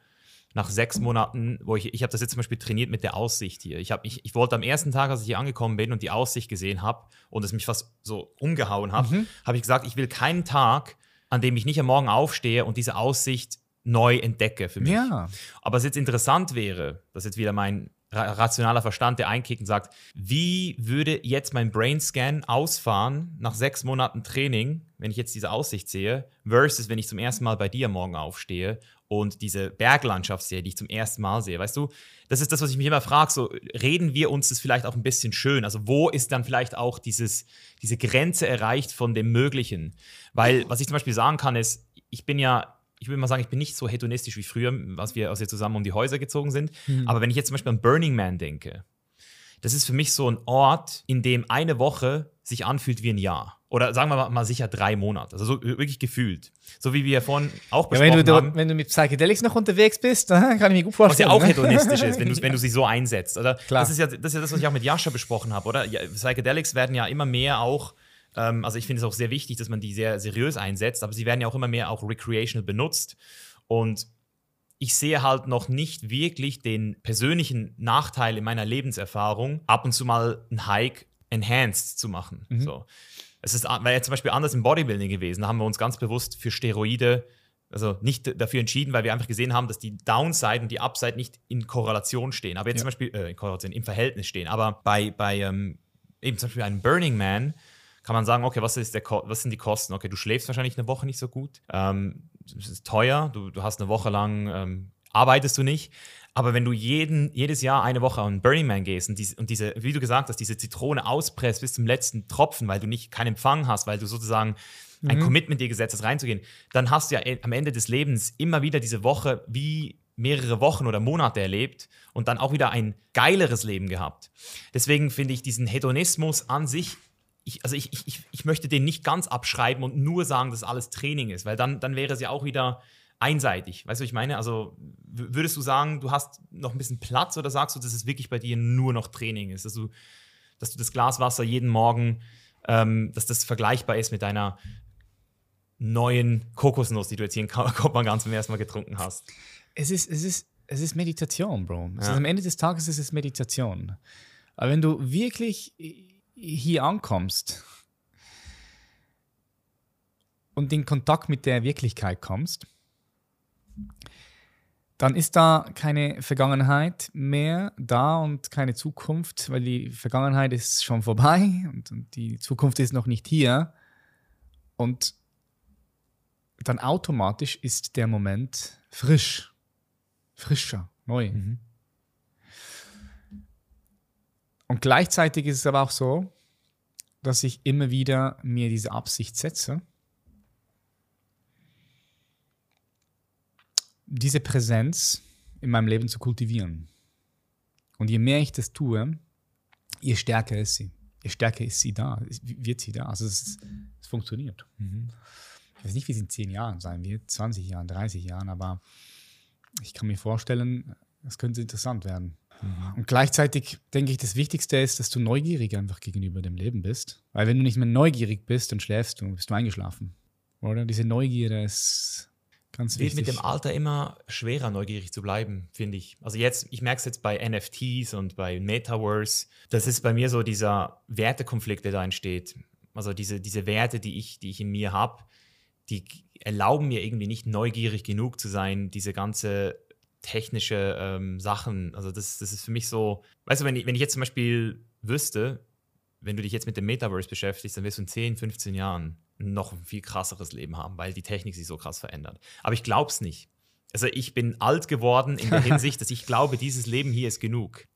nach sechs Monaten, wo ich, ich habe das jetzt zum Beispiel trainiert mit der Aussicht hier. Ich, hab, ich, ich wollte am ersten Tag, als ich hier angekommen bin und die Aussicht gesehen habe und es mich fast so umgehauen hat, mhm. habe ich gesagt, ich will keinen Tag, an dem ich nicht am Morgen aufstehe und diese Aussicht neu entdecke für mich. Ja. Aber was jetzt interessant wäre, das ist jetzt wieder mein rationaler Verstand, der einkickt und sagt, wie würde jetzt mein Brainscan ausfahren nach sechs Monaten Training, wenn ich jetzt diese Aussicht sehe, versus wenn ich zum ersten Mal bei dir morgen aufstehe und diese Berglandschaft sehe, die ich zum ersten Mal sehe. Weißt du, das ist das, was ich mich immer frage. So, reden wir uns das vielleicht auch ein bisschen schön? Also, wo ist dann vielleicht auch dieses, diese Grenze erreicht von dem Möglichen? Weil, was ich zum Beispiel sagen kann, ist, ich bin ja ich würde mal sagen, ich bin nicht so hedonistisch wie früher, als wir, als wir zusammen um die Häuser gezogen sind. Mhm. Aber wenn ich jetzt zum Beispiel an Burning Man denke, das ist für mich so ein Ort, in dem eine Woche sich anfühlt wie ein Jahr. Oder sagen wir mal, mal sicher drei Monate. Also so wirklich gefühlt. So wie wir vorhin auch besprochen ja, wenn du, haben. Wenn du mit Psychedelics noch unterwegs bist, dann kann ich mir gut vorstellen. Was ja auch ne? hedonistisch ist, wenn du, wenn du sie so einsetzt. Oder? Klar. Das, ist ja, das ist ja das, was ich auch mit Jascha besprochen habe, oder? Ja, Psychedelics werden ja immer mehr auch ähm, also ich finde es auch sehr wichtig, dass man die sehr seriös einsetzt, aber sie werden ja auch immer mehr auch recreational benutzt. Und ich sehe halt noch nicht wirklich den persönlichen Nachteil in meiner Lebenserfahrung, ab und zu mal einen Hike enhanced zu machen. Mhm. So. Es ist, wäre ja zum Beispiel anders im Bodybuilding gewesen. Da haben wir uns ganz bewusst für Steroide also nicht dafür entschieden, weil wir einfach gesehen haben, dass die Downside und die Upside nicht in Korrelation stehen. Aber jetzt ja. zum Beispiel, äh, in Korrelation, im Verhältnis stehen. Aber bei, bei ähm, eben zum Beispiel einem Burning Man kann man sagen, okay, was, ist der was sind die Kosten? Okay, du schläfst wahrscheinlich eine Woche nicht so gut. Ähm, es ist teuer, du, du hast eine Woche lang, ähm, arbeitest du nicht. Aber wenn du jeden, jedes Jahr eine Woche an Burning Man gehst und diese, und diese, wie du gesagt hast, diese Zitrone auspresst bis zum letzten Tropfen, weil du nicht keinen Empfang hast, weil du sozusagen ein mhm. Commitment dir gesetzt hast, reinzugehen, dann hast du ja am Ende des Lebens immer wieder diese Woche wie mehrere Wochen oder Monate erlebt und dann auch wieder ein geileres Leben gehabt. Deswegen finde ich diesen Hedonismus an sich ich, also ich, ich, ich möchte den nicht ganz abschreiben und nur sagen, dass alles Training ist, weil dann, dann wäre es ja auch wieder einseitig. Weißt du, was ich meine? Also würdest du sagen, du hast noch ein bisschen Platz oder sagst du, dass es wirklich bei dir nur noch Training ist? Dass du, dass du das Glas Wasser jeden Morgen, ähm, dass das vergleichbar ist mit deiner neuen Kokosnuss, die du jetzt hier in Kopenhagen zum ersten Mal getrunken hast? Es ist, es ist, es ist Meditation, Bro. Ja. Ist, am Ende des Tages ist es Meditation. Aber wenn du wirklich hier ankommst und in Kontakt mit der Wirklichkeit kommst, dann ist da keine Vergangenheit mehr da und keine Zukunft, weil die Vergangenheit ist schon vorbei und, und die Zukunft ist noch nicht hier. Und dann automatisch ist der Moment frisch, frischer, neu. Mhm. Und gleichzeitig ist es aber auch so, dass ich immer wieder mir diese Absicht setze diese Präsenz in meinem Leben zu kultivieren. Und je mehr ich das tue, je stärker ist sie. Je stärker ist sie da, wird sie da. Also es, es funktioniert. Mhm. Ich weiß nicht, wie es in 10 Jahren sein wird, 20 Jahren, 30 Jahren, aber ich kann mir vorstellen, es könnte interessant werden. Mhm. Und gleichzeitig denke ich, das Wichtigste ist, dass du neugierig einfach gegenüber dem Leben bist. Weil wenn du nicht mehr neugierig bist, dann schläfst du, bist du eingeschlafen. Oder? Diese Neugierde ist Ganz wird mit dem Alter immer schwerer, neugierig zu bleiben, finde ich. Also jetzt, ich merke es jetzt bei NFTs und bei Metaverse. Das ist bei mir so dieser Wertekonflikt, der da entsteht. Also diese, diese Werte, die ich, die ich in mir habe, die erlauben mir irgendwie nicht neugierig genug zu sein, diese ganze technische ähm, Sachen. Also das, das ist für mich so, weißt du, wenn ich, wenn ich jetzt zum Beispiel wüsste, wenn du dich jetzt mit dem Metaverse beschäftigst, dann wirst du in 10, 15 Jahren noch ein viel krasseres Leben haben, weil die Technik sich so krass verändert. Aber ich glaube es nicht. Also ich bin alt geworden in der Hinsicht, dass ich glaube, dieses Leben hier ist genug.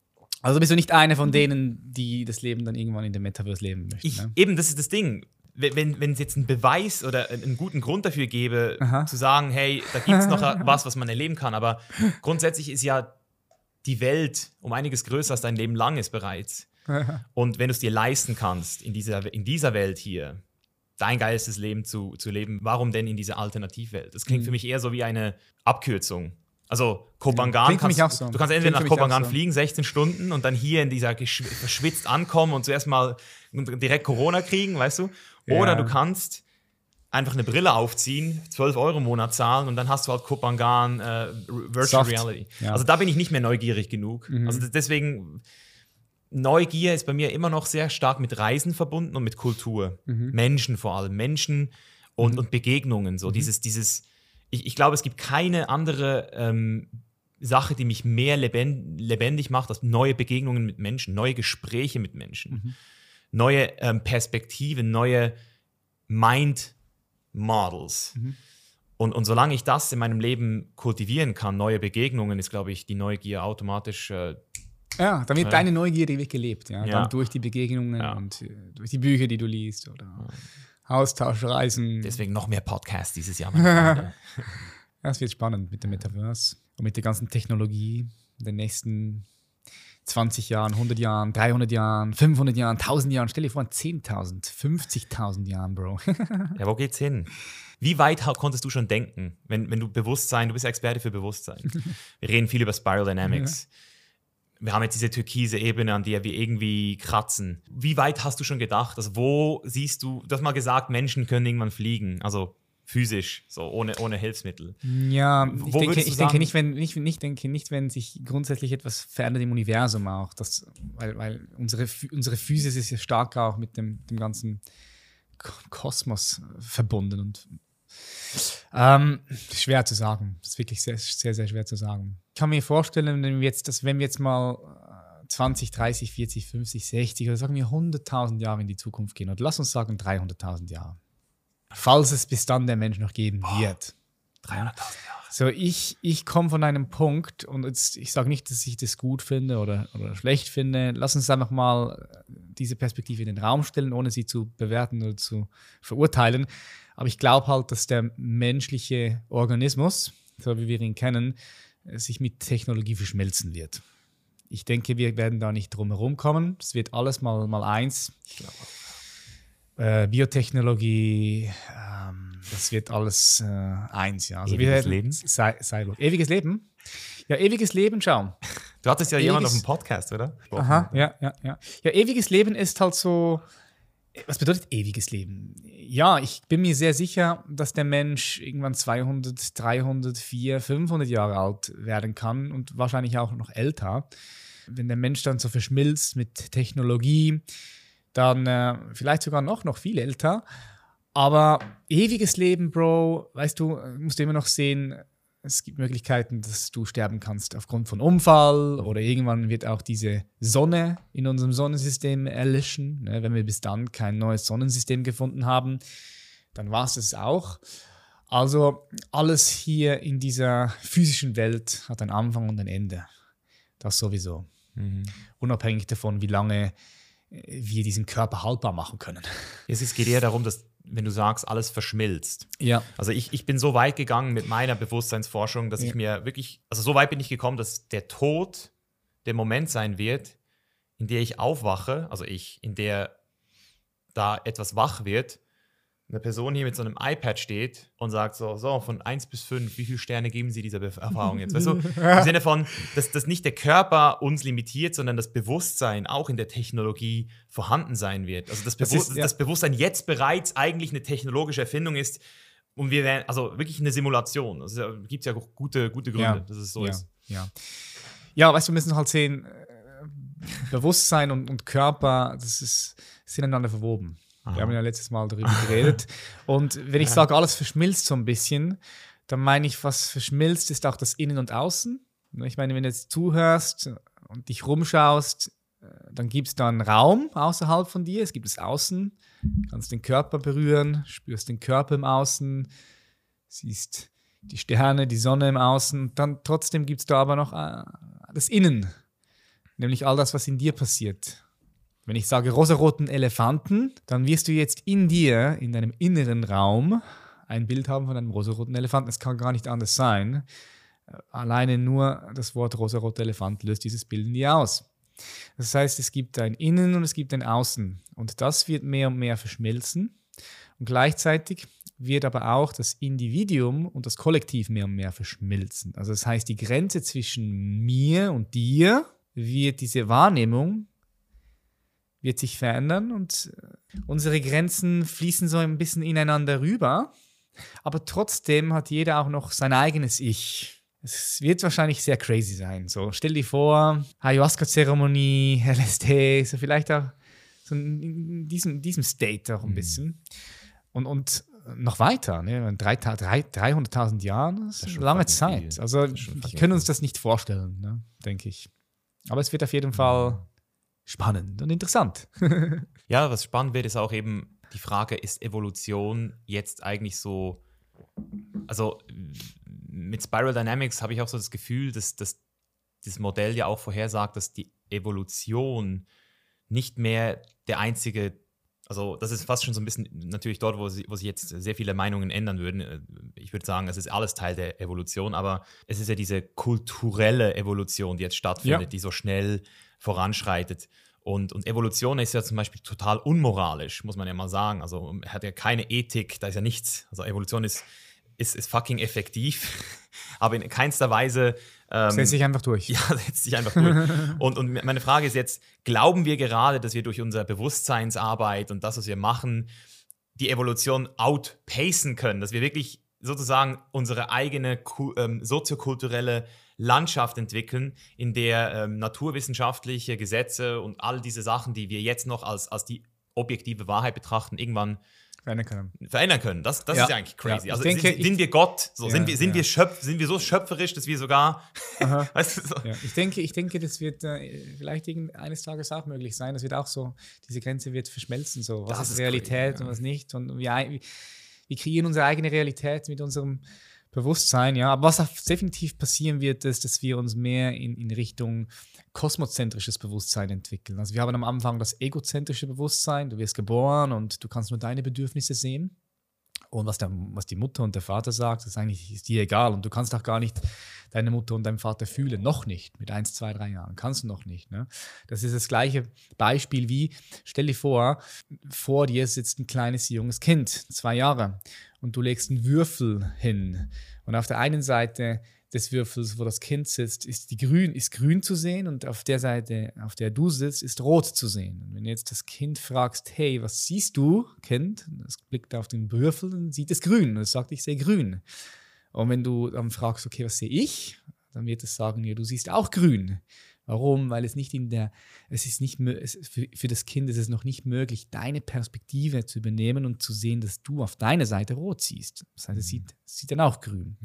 Also bist du nicht einer von denen, die das Leben dann irgendwann in dem Metaverse leben möchten? Ich, ne? Eben, das ist das Ding. Wenn, wenn es jetzt einen Beweis oder einen guten Grund dafür gäbe, Aha. zu sagen, hey, da gibt es noch was, was man erleben kann. Aber grundsätzlich ist ja die Welt um einiges größer, als dein Leben lang ist bereits. Und wenn du es dir leisten kannst, in dieser, in dieser Welt hier, dein geilstes Leben zu, zu leben, warum denn in dieser Alternativwelt? Das klingt mhm. für mich eher so wie eine Abkürzung. Also Kopangan, kannst, so. du kannst entweder nach Kopangan so. fliegen, 16 Stunden, und dann hier in dieser verschwitzt ankommen und zuerst mal direkt Corona kriegen, weißt du? Oder ja. du kannst einfach eine Brille aufziehen, 12 Euro im Monat zahlen und dann hast du halt Kopangan äh, Virtual Soft. Reality. Ja. Also da bin ich nicht mehr neugierig genug. Mhm. Also deswegen Neugier ist bei mir immer noch sehr stark mit Reisen verbunden und mit Kultur. Mhm. Menschen vor allem. Menschen und, mhm. und Begegnungen. So mhm. dieses, dieses, ich, ich glaube, es gibt keine andere ähm, Sache, die mich mehr lebend, lebendig macht, als neue Begegnungen mit Menschen, neue Gespräche mit Menschen, mhm. neue ähm, Perspektiven, neue Mind Models. Mhm. Und, und solange ich das in meinem Leben kultivieren kann, neue Begegnungen, ist, glaube ich, die Neugier automatisch äh, ja, dann wird ja. deine Neugierde wird gelebt, ja? ja. Dann durch die Begegnungen ja. und äh, durch die Bücher, die du liest oder Austauschreisen. Deswegen noch mehr Podcasts dieses Jahr. ja, es wird spannend mit dem Metaverse und mit der ganzen Technologie in den nächsten 20 Jahren, 100 Jahren, 300 Jahren, 500 Jahren, 1000 Jahren. Stell dir vor, 10.000, 50.000 Jahren, Bro. ja, wo geht's hin? Wie weit konntest du schon denken, wenn, wenn du Bewusstsein, du bist Experte für Bewusstsein. Wir reden viel über Spiral Dynamics. Ja wir haben jetzt diese türkise Ebene, an der wir irgendwie kratzen. Wie weit hast du schon gedacht? Also wo siehst du, du hast mal gesagt, Menschen können irgendwann fliegen, also physisch, so ohne, ohne Hilfsmittel. Ja, ich, wo denke, ich denke, nicht, wenn, nicht, nicht, denke nicht, wenn sich grundsätzlich etwas verändert im Universum auch, das, weil, weil unsere, unsere Physis ist ja stark auch mit dem, dem ganzen Kosmos verbunden und Ähm, schwer zu sagen. Das ist wirklich sehr, sehr, sehr schwer zu sagen. Ich kann mir vorstellen, wenn wir jetzt, dass wenn wir jetzt mal 20, 30, 40, 50, 60 oder sagen wir 100.000 Jahre in die Zukunft gehen, oder lass uns sagen 300.000 Jahre, falls es bis dann der Mensch noch geben wird. 300.000 Jahre. So, ich, ich komme von einem Punkt und jetzt, ich sage nicht, dass ich das gut finde oder, oder schlecht finde. Lass uns einfach mal diese Perspektive in den Raum stellen, ohne sie zu bewerten oder zu verurteilen. Aber ich glaube halt, dass der menschliche Organismus, so wie wir ihn kennen, sich mit Technologie verschmelzen wird. Ich denke, wir werden da nicht drum herum kommen. Es wird alles mal, mal eins. Ich glaube äh, Biotechnologie, ähm, das wird alles äh, eins, ja. Also ewiges Leben? Sei, sei, ewiges Leben? Ja, ewiges Leben, schau. Du hattest ja ewiges, jemanden auf dem Podcast, oder? Aha, ja, ja, ja. Ja, ewiges Leben ist halt so. Was bedeutet ewiges Leben? Ja, ich bin mir sehr sicher, dass der Mensch irgendwann 200, 300, 400, 500 Jahre alt werden kann und wahrscheinlich auch noch älter. Wenn der Mensch dann so verschmilzt mit Technologie, dann äh, vielleicht sogar noch, noch viel älter. Aber ewiges Leben, Bro, weißt du, musst du immer noch sehen, es gibt Möglichkeiten, dass du sterben kannst aufgrund von Unfall oder irgendwann wird auch diese Sonne in unserem Sonnensystem erlöschen. Ne? Wenn wir bis dann kein neues Sonnensystem gefunden haben, dann war es das auch. Also alles hier in dieser physischen Welt hat einen Anfang und ein Ende. Das sowieso. Mhm. Unabhängig davon, wie lange wir diesen Körper haltbar machen können. Es geht eher darum, dass, wenn du sagst, alles verschmilzt. Ja. Also ich, ich bin so weit gegangen mit meiner Bewusstseinsforschung, dass ja. ich mir wirklich, also so weit bin ich gekommen, dass der Tod der Moment sein wird, in der ich aufwache, also ich, in der da etwas wach wird eine Person hier mit so einem iPad steht und sagt so, so, von 1 bis 5, wie viele Sterne geben Sie dieser Erfahrung jetzt? Weißt du, im Sinne von, dass, dass nicht der Körper uns limitiert, sondern das Bewusstsein auch in der Technologie vorhanden sein wird. Also das, Bewusst das, ist, ja. das Bewusstsein jetzt bereits eigentlich eine technologische Erfindung ist und wir werden, also wirklich eine Simulation. Also da gibt es ja gute, gute Gründe, ja. dass es so ja. ist. Ja. ja, weißt du, wir müssen halt sehen, äh, Bewusstsein und, und Körper, das ist, sind ineinander verwoben. Aha. Wir haben ja letztes Mal darüber geredet. Und wenn ich sage, alles verschmilzt so ein bisschen, dann meine ich, was verschmilzt, ist auch das Innen und Außen. Ich meine, wenn du jetzt zuhörst und dich rumschaust, äh, dann gibt es da einen Raum außerhalb von dir, es gibt es Außen, du kannst den Körper berühren, spürst den Körper im Außen, siehst die Sterne, die Sonne im Außen, dann trotzdem gibt es da aber noch äh, das Innen, nämlich all das, was in dir passiert. Wenn ich sage rosaroten Elefanten, dann wirst du jetzt in dir, in deinem inneren Raum, ein Bild haben von einem rosaroten Elefanten. Es kann gar nicht anders sein. Alleine nur das Wort rosaroter Elefant löst dieses Bild in dir aus. Das heißt, es gibt ein Innen und es gibt ein Außen. Und das wird mehr und mehr verschmelzen. Und gleichzeitig wird aber auch das Individuum und das Kollektiv mehr und mehr verschmilzen. Also das heißt, die Grenze zwischen mir und dir wird diese Wahrnehmung wird sich verändern und äh, unsere Grenzen fließen so ein bisschen ineinander rüber. Aber trotzdem hat jeder auch noch sein eigenes Ich. Es wird wahrscheinlich sehr crazy sein. So, stell dir vor, Ayahuasca-Zeremonie, LSD, so vielleicht auch so in diesem, diesem State auch ein mhm. bisschen. Und, und noch weiter, ne? 300.000 Jahre, das ist eine lange Zeit. Viel. Also, wir können uns das nicht vorstellen, ne? denke ich. Aber es wird auf jeden Fall spannend und interessant. ja, was spannend wird, ist auch eben die Frage, ist Evolution jetzt eigentlich so, also mit Spiral Dynamics habe ich auch so das Gefühl, dass, dass das Modell ja auch vorhersagt, dass die Evolution nicht mehr der einzige, also das ist fast schon so ein bisschen natürlich dort, wo, sie, wo sich jetzt sehr viele Meinungen ändern würden. Ich würde sagen, es ist alles Teil der Evolution, aber es ist ja diese kulturelle Evolution, die jetzt stattfindet, ja. die so schnell voranschreitet. Und, und Evolution ist ja zum Beispiel total unmoralisch, muss man ja mal sagen. Also hat ja keine Ethik, da ist ja nichts. Also Evolution ist, ist, ist fucking effektiv, aber in keinster Weise. Ähm, setzt sich einfach durch. Ja, setzt sich einfach durch. und, und meine Frage ist jetzt: Glauben wir gerade, dass wir durch unsere Bewusstseinsarbeit und das, was wir machen, die Evolution outpacen können? Dass wir wirklich sozusagen unsere eigene ähm, soziokulturelle Landschaft entwickeln, in der ähm, naturwissenschaftliche Gesetze und all diese Sachen, die wir jetzt noch als, als die objektive Wahrheit betrachten, irgendwann verändern können. Verändern können. Das, das Ja. ist ja eigentlich crazy. Ja, also denke, sind, sind wir Gott? So, Ja, sind, wir, sind, wir schöpf, sind wir so schöpferisch, dass wir sogar. Weißt du, so. Ich denke, ich denke, das wird äh, vielleicht eines Tages auch möglich sein. Das wird auch so, diese Grenze wird verschmelzen. So, was ist, ist Realität crazy, und was nicht. Und wir, wir kreieren unsere eigene Realität mit unserem Bewusstsein, ja. Aber was definitiv passieren wird, ist, dass wir uns mehr in, in Richtung kosmozentrisches Bewusstsein entwickeln. Also wir haben am Anfang das egozentrische Bewusstsein, du wirst geboren und du kannst nur deine Bedürfnisse sehen. Und was, der, was die Mutter und der Vater sagt, ist eigentlich ist dir egal. Und du kannst auch gar nicht deine Mutter und deinen Vater fühlen. Noch nicht. Mit eins, zwei, drei Jahren. Kannst du noch nicht. Ne? Das ist das gleiche Beispiel wie, stell dir vor, vor dir sitzt ein kleines junges Kind, zwei Jahre. Und du legst einen Würfel hin. Und auf der einen Seite des Würfels, wo das Kind sitzt, ist, die grün, ist grün zu sehen und auf der Seite, auf der du sitzt, ist rot zu sehen. Und wenn du jetzt das Kind fragst, hey, was siehst du, Kind? Es blickt auf den Würfel und sieht es grün. Und es sagt, ich sehe grün. Und wenn du dann fragst, okay, was sehe ich? Dann wird es sagen, ja, du siehst auch grün. Warum? Weil es nicht in der, es ist nicht, es, für, für das Kind ist es noch nicht möglich, deine Perspektive zu übernehmen und zu sehen, dass du auf deiner Seite rot siehst. Das heißt, es sieht, es sieht dann auch grün.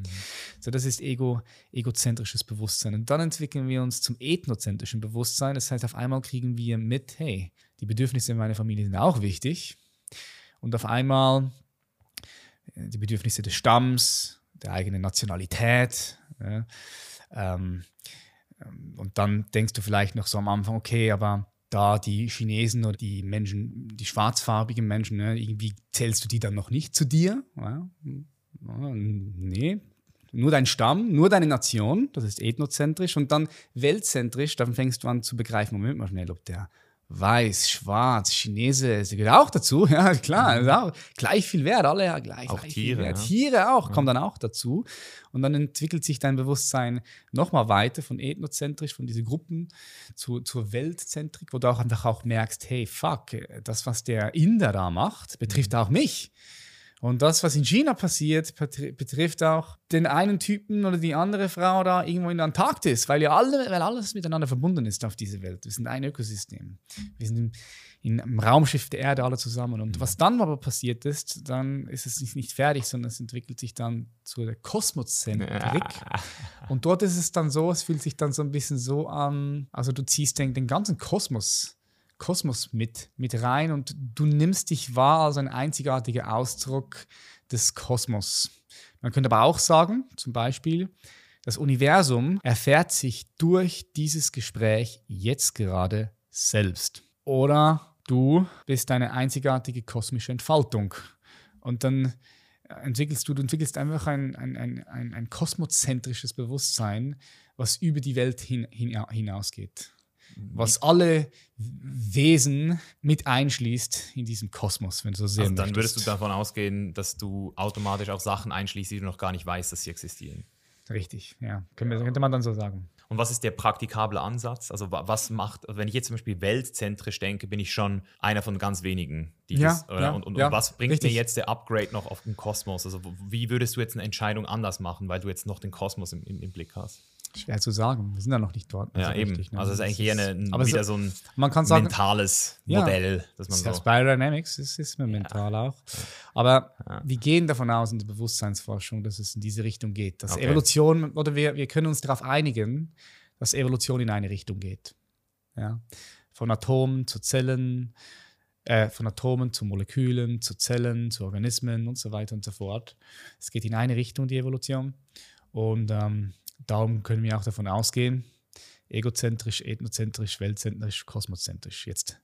So, das ist ego, egozentrisches Bewusstsein. Und dann entwickeln wir uns zum ethnozentrischen Bewusstsein. Das heißt, auf einmal kriegen wir mit, hey, die Bedürfnisse meiner Familie sind auch wichtig. Und auf einmal äh, die Bedürfnisse des Stamms, der eigenen Nationalität. Ja, ähm, und dann denkst du vielleicht noch so am Anfang, okay, aber da die Chinesen oder die Menschen, die schwarzfarbigen Menschen, ne, irgendwie zählst du die dann noch nicht zu dir? Ja, nee, nur dein Stamm, nur deine Nation, das ist ethnozentrisch und dann weltzentrisch, dann fängst du an zu begreifen, Moment mal schnell, ob der weiß, schwarz, Chinese, gehört auch dazu, ja klar, ist auch gleich viel wert, alle ja gleich, Auch gleich Tiere, viel wert. ja. Tiere auch, kommen dann auch dazu und dann entwickelt sich dein Bewusstsein nochmal weiter von ethnozentrisch, von diesen Gruppen zu, zur Weltzentrik, wo du auch einfach auch merkst, hey, fuck, das, was der Inder da macht, betrifft auch mich. Und das, was in China passiert, betri- betrifft auch den einen Typen oder die andere Frau da irgendwo in der Antarktis, weil ja alle, weil alles miteinander verbunden ist auf dieser Welt. Wir sind ein Ökosystem. Wir sind im, in, im Raumschiff der Erde alle zusammen. Und was dann aber passiert ist, dann ist es nicht, nicht fertig, sondern es entwickelt sich dann zu der Kosmozentrik. Und dort ist es dann so, es fühlt sich dann so ein bisschen so an, also du ziehst den, den ganzen Kosmos, Kosmos mit, mit rein und du nimmst dich wahr als ein einzigartiger Ausdruck des Kosmos. Man könnte aber auch sagen, zum Beispiel, das Universum erfährt sich durch dieses Gespräch jetzt gerade selbst. Oder du bist eine einzigartige kosmische Entfaltung. Und dann entwickelst du, du entwickelst einfach ein, ein, ein, ein, ein kosmozentrisches Bewusstsein, was über die Welt hin, hin, hinausgeht. Was alle Wesen mit einschließt in diesem Kosmos, wenn du so sehr Also dann würdest möchtest. du davon ausgehen, dass du automatisch auch Sachen einschließt, die du noch gar nicht weißt, dass sie existieren. Richtig, ja. Könnte man dann so sagen. Und was ist der praktikable Ansatz? Also wa- was macht, wenn ich jetzt zum Beispiel weltzentrisch denke, bin ich schon einer von ganz wenigen, die Ja, das, oder? ja, und, und, ja, und was bringt richtig. mir jetzt der Upgrade noch auf den Kosmos? Also wie würdest du jetzt eine Entscheidung anders machen, weil du jetzt noch den Kosmos im, im, im Blick hast? Schwer zu sagen. Wir sind ja noch nicht dort. Ja, Also eben. richtig, ne? Also es ist eigentlich eher eine, ein- aber wieder so, so ein man kann sagen, mentales Ja. Modell, dass man Ja, so. Spyrodynamics ist, ist mir mental auch. Aber wir gehen davon aus in der Bewusstseinsforschung, dass es in diese Richtung geht. Dass Okay. Evolution, oder wir, wir können uns darauf einigen, dass Evolution in eine Richtung geht. Ja? Von Atomen zu Zellen, äh, von Atomen zu Molekülen, zu Zellen, zu Organismen und so weiter und so fort. Es geht in eine Richtung, die Evolution. Und ähm, darum können wir auch davon ausgehen, egozentrisch, ethnozentrisch, weltzentrisch, kosmozentrisch. Jetzt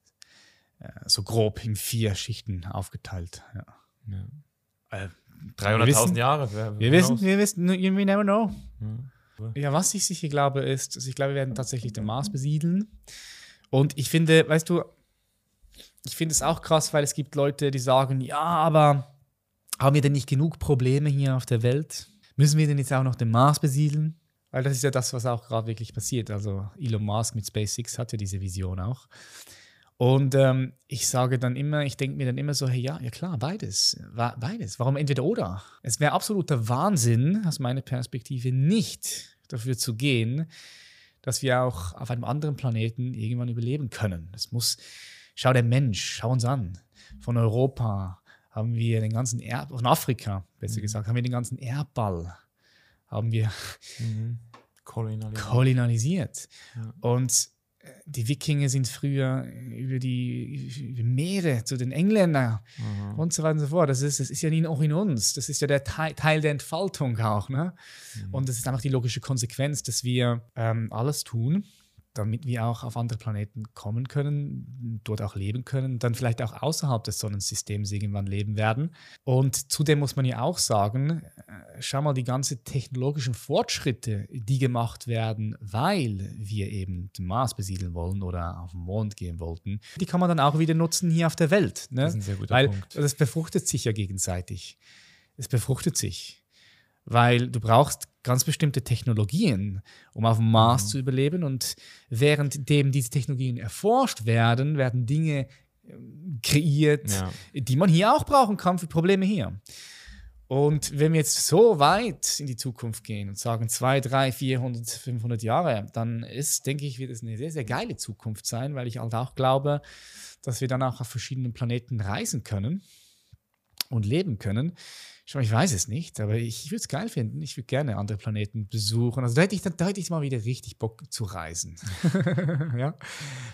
äh, so grob in vier Schichten aufgeteilt. Ja. Äh, 300.000 wissen- Jahre? Wer, wir wissen, knows? wir wissen, you never know. Ja. Ja, was ich sicher glaube, ist, also ich glaube, wir werden tatsächlich den Mars besiedeln. Und ich finde, weißt du, ich finde es auch krass, weil es gibt Leute, die sagen, ja, aber haben wir denn nicht genug Probleme hier auf der Welt? Müssen wir denn jetzt auch noch den Mars besiedeln? Weil das ist ja das, was auch gerade wirklich passiert. Also Elon Musk mit SpaceX hat ja diese Vision auch. Und ähm, ich sage dann immer, ich denke mir dann immer so, hey, ja, ja klar, beides, beides. Warum entweder oder? Es wäre absoluter Wahnsinn, aus meiner Perspektive, nicht dafür zu gehen, dass wir auch auf einem anderen Planeten irgendwann überleben können. Das muss, schau der Mensch, schau uns an. Von Europa haben wir den ganzen Erdball, von Afrika besser Mhm. gesagt, haben wir den ganzen Erdball, haben wir Mhm. Kolonialisierung. kolonialisiert. Ja. Und äh, die Wikinger sind früher über die über Meere zu den Engländern Mhm. und so weiter und so fort. Das ist, das ist ja nicht auch in uns. Das ist ja der Teil, Teil der Entfaltung auch. Ne? Mhm. Und das ist einfach die logische Konsequenz, dass wir ähm, alles tun, damit wir auch auf andere Planeten kommen können, dort auch leben können, dann vielleicht auch außerhalb des Sonnensystems irgendwann leben werden. Und zudem muss man ja auch sagen, äh, schau mal die ganzen technologischen Fortschritte, die gemacht werden, weil wir eben den Mars besiedeln wollen oder auf den Mond gehen wollten, die kann man dann auch wieder nutzen hier auf der Welt. Ne? Das ist ein sehr guter Weil Punkt. das befruchtet sich ja gegenseitig. Es befruchtet sich. Weil du brauchst ganz bestimmte Technologien, um auf dem Mars Mhm. zu überleben. Und währenddem diese Technologien erforscht werden, werden Dinge ähm, kreiert, Ja. die man hier auch brauchen kann für Probleme hier. Und wenn wir jetzt so weit in die Zukunft gehen und sagen 2, 3, 400, 500 Jahre, dann ist, denke ich, wird es eine sehr, sehr geile Zukunft sein, weil ich halt auch glaube, dass wir dann auch auf verschiedenen Planeten reisen können und leben können. Schau, ich weiß es nicht, aber ich würde es geil finden. Ich würde gerne andere Planeten besuchen. Also da hätte ich, dann, da hätte ich mal wieder richtig Bock zu reisen. ja?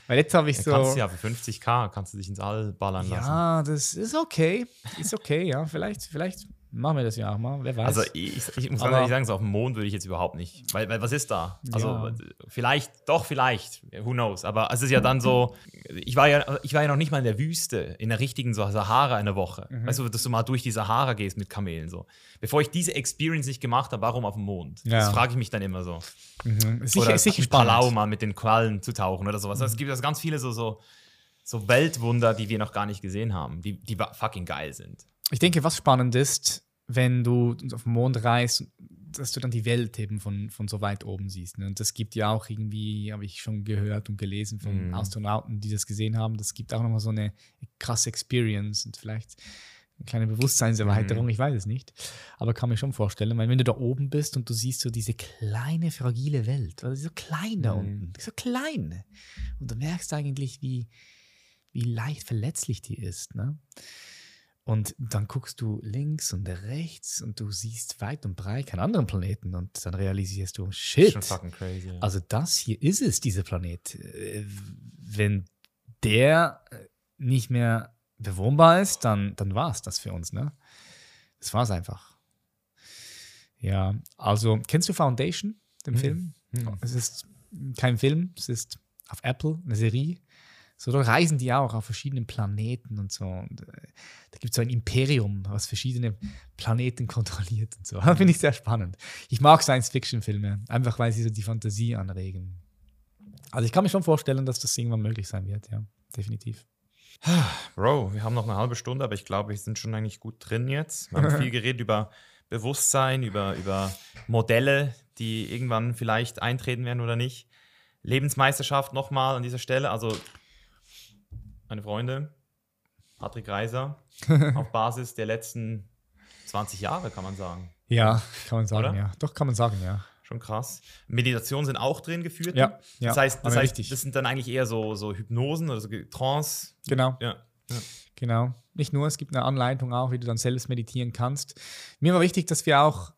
Weil jetzt habe ich Ja, so. Kannst du ja für 50k kannst du dich ins All ballern lassen. Ja, das ist okay. Ist okay, ja. Vielleicht, vielleicht machen wir das ja auch mal. Wer weiß. Also ich, ich muss ganz ehrlich sagen, so auf dem Mond würde ich jetzt überhaupt nicht. Weil, weil was ist da? Also Ja. vielleicht, doch, vielleicht, who knows. Aber es ist ja dann so, ich war ja, ich war ja noch nicht mal in der Wüste, in der richtigen so Sahara eine Woche. Mhm. Weißt du, dass du mal durch die Sahara gehst mit Kamelen so. Bevor ich diese Experience nicht gemacht habe, warum auf dem Mond? Ja. Das frage ich mich dann immer so. mhm. sicher, oder sicher in Palau mal mit den Quallen zu tauchen oder sowas. Also Es gibt also ganz viele so, so, so Weltwunder, die wir noch gar nicht gesehen haben, die, die fucking geil sind. Ich denke, was spannend ist, wenn du auf den Mond reist, dass du dann die Welt eben von, von so weit oben siehst. Ne? Und das gibt ja auch irgendwie, habe ich schon gehört und gelesen von Mhm. Astronauten, die das gesehen haben. Das gibt auch nochmal so eine krasse Experience und vielleicht eine kleine Bewusstseinserweiterung, Mhm. ich weiß es nicht. Aber kann mir schon vorstellen, weil wenn du da oben bist und du siehst so diese kleine, fragile Welt, also so klein da Mhm. unten, so klein. Und du merkst eigentlich, wie, wie leicht verletzlich die ist. Ne? Und dann guckst du links und rechts und du siehst weit und breit keinen anderen Planeten und dann realisierst du, shit, Schon fucking crazy. Ja. also das hier ist es, dieser Planet. Äh, Wenn der äh, nicht mehr bewohnbar ist, dann, dann war es das für uns, ne? Das war es einfach. Ja, also, kennst du Foundation, den Mhm. Film? Hm. Es ist kein Film, es ist auf Apple eine Serie. So, da reisen die auch auf verschiedenen Planeten und so. Und, äh, da gibt es so ein Imperium, was verschiedene Planeten kontrolliert und so. Das finde ich sehr spannend. Ich mag Science-Fiction-Filme, einfach weil sie so die Fantasie anregen. Also ich kann mir schon vorstellen, dass das irgendwann möglich sein wird, ja, definitiv. Bro, wir haben noch eine halbe Stunde, aber ich glaube, wir sind schon eigentlich gut drin jetzt. Wir haben viel geredet über Bewusstsein, über, über Modelle, die irgendwann vielleicht eintreten werden oder nicht. Lebensmeisterschaft nochmal an dieser Stelle. Also, meine Freunde, Patrick Reiser, auf Basis der letzten 20 Jahre, kann man sagen. Ja, kann man sagen, Oder? ja. Doch, kann man sagen, ja. Schon krass. Meditationen sind auch drin geführt. Ja, ja, Das heißt, das, heißt das sind dann eigentlich eher so, so Hypnosen oder so Trance. Genau. Ja. Genau. Nicht nur, es gibt eine Anleitung auch, wie du dann selbst meditieren kannst. Mir war wichtig, dass wir auch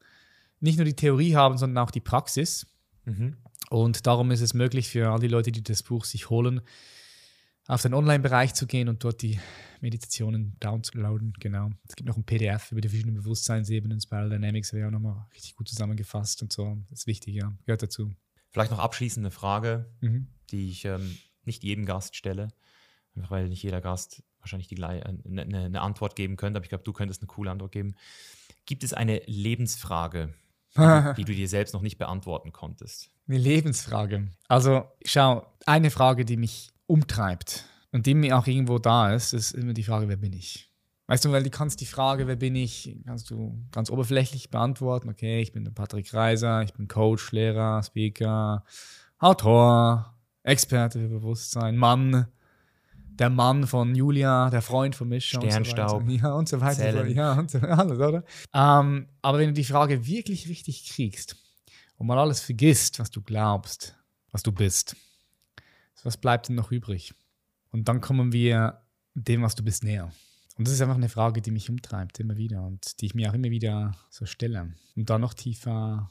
nicht nur die Theorie haben, sondern auch die Praxis. Mhm. Und darum ist es möglich für all die Leute, die das Buch sich holen, auf den Online-Bereich zu gehen und dort die Meditationen downzuladen. Genau. Es gibt noch ein PDF über die verschiedenen Bewusstseinsebenen. Spiral Dynamics wäre auch nochmal richtig gut zusammengefasst und so. Das ist wichtig, ja. Gehört dazu. Vielleicht noch abschließende Frage, Mhm. die ich ähm, nicht jedem Gast stelle. Einfach weil nicht jeder Gast wahrscheinlich die äh, eine, eine, eine Antwort geben könnte, aber ich glaube, du könntest eine coole Antwort geben. Gibt es eine Lebensfrage, die du dir selbst noch nicht beantworten konntest? Eine Lebensfrage. Also, schau, eine Frage, die mich umtreibt und die mir auch irgendwo da ist, ist immer die Frage, wer bin ich? Weißt du, weil du kannst die Frage, wer bin ich, kannst du ganz oberflächlich beantworten. Okay, ich bin der Patrick Reiser, ich bin Coach, Lehrer, Speaker, Autor, Experte für Bewusstsein, Mann, der Mann von Julia, der Freund von Mischa Sternstaub, und so weiter. Ja, und so weiter. Zellen. Ja, und so alles, oder? Ähm, aber wenn du die Frage wirklich richtig kriegst und mal alles vergisst, was du glaubst, was du bist, was bleibt denn noch übrig? Und dann kommen wir dem, was du bist, näher. Und das ist einfach eine Frage, die mich umtreibt, immer wieder und die ich mir auch immer wieder so stelle. Und dann noch tiefer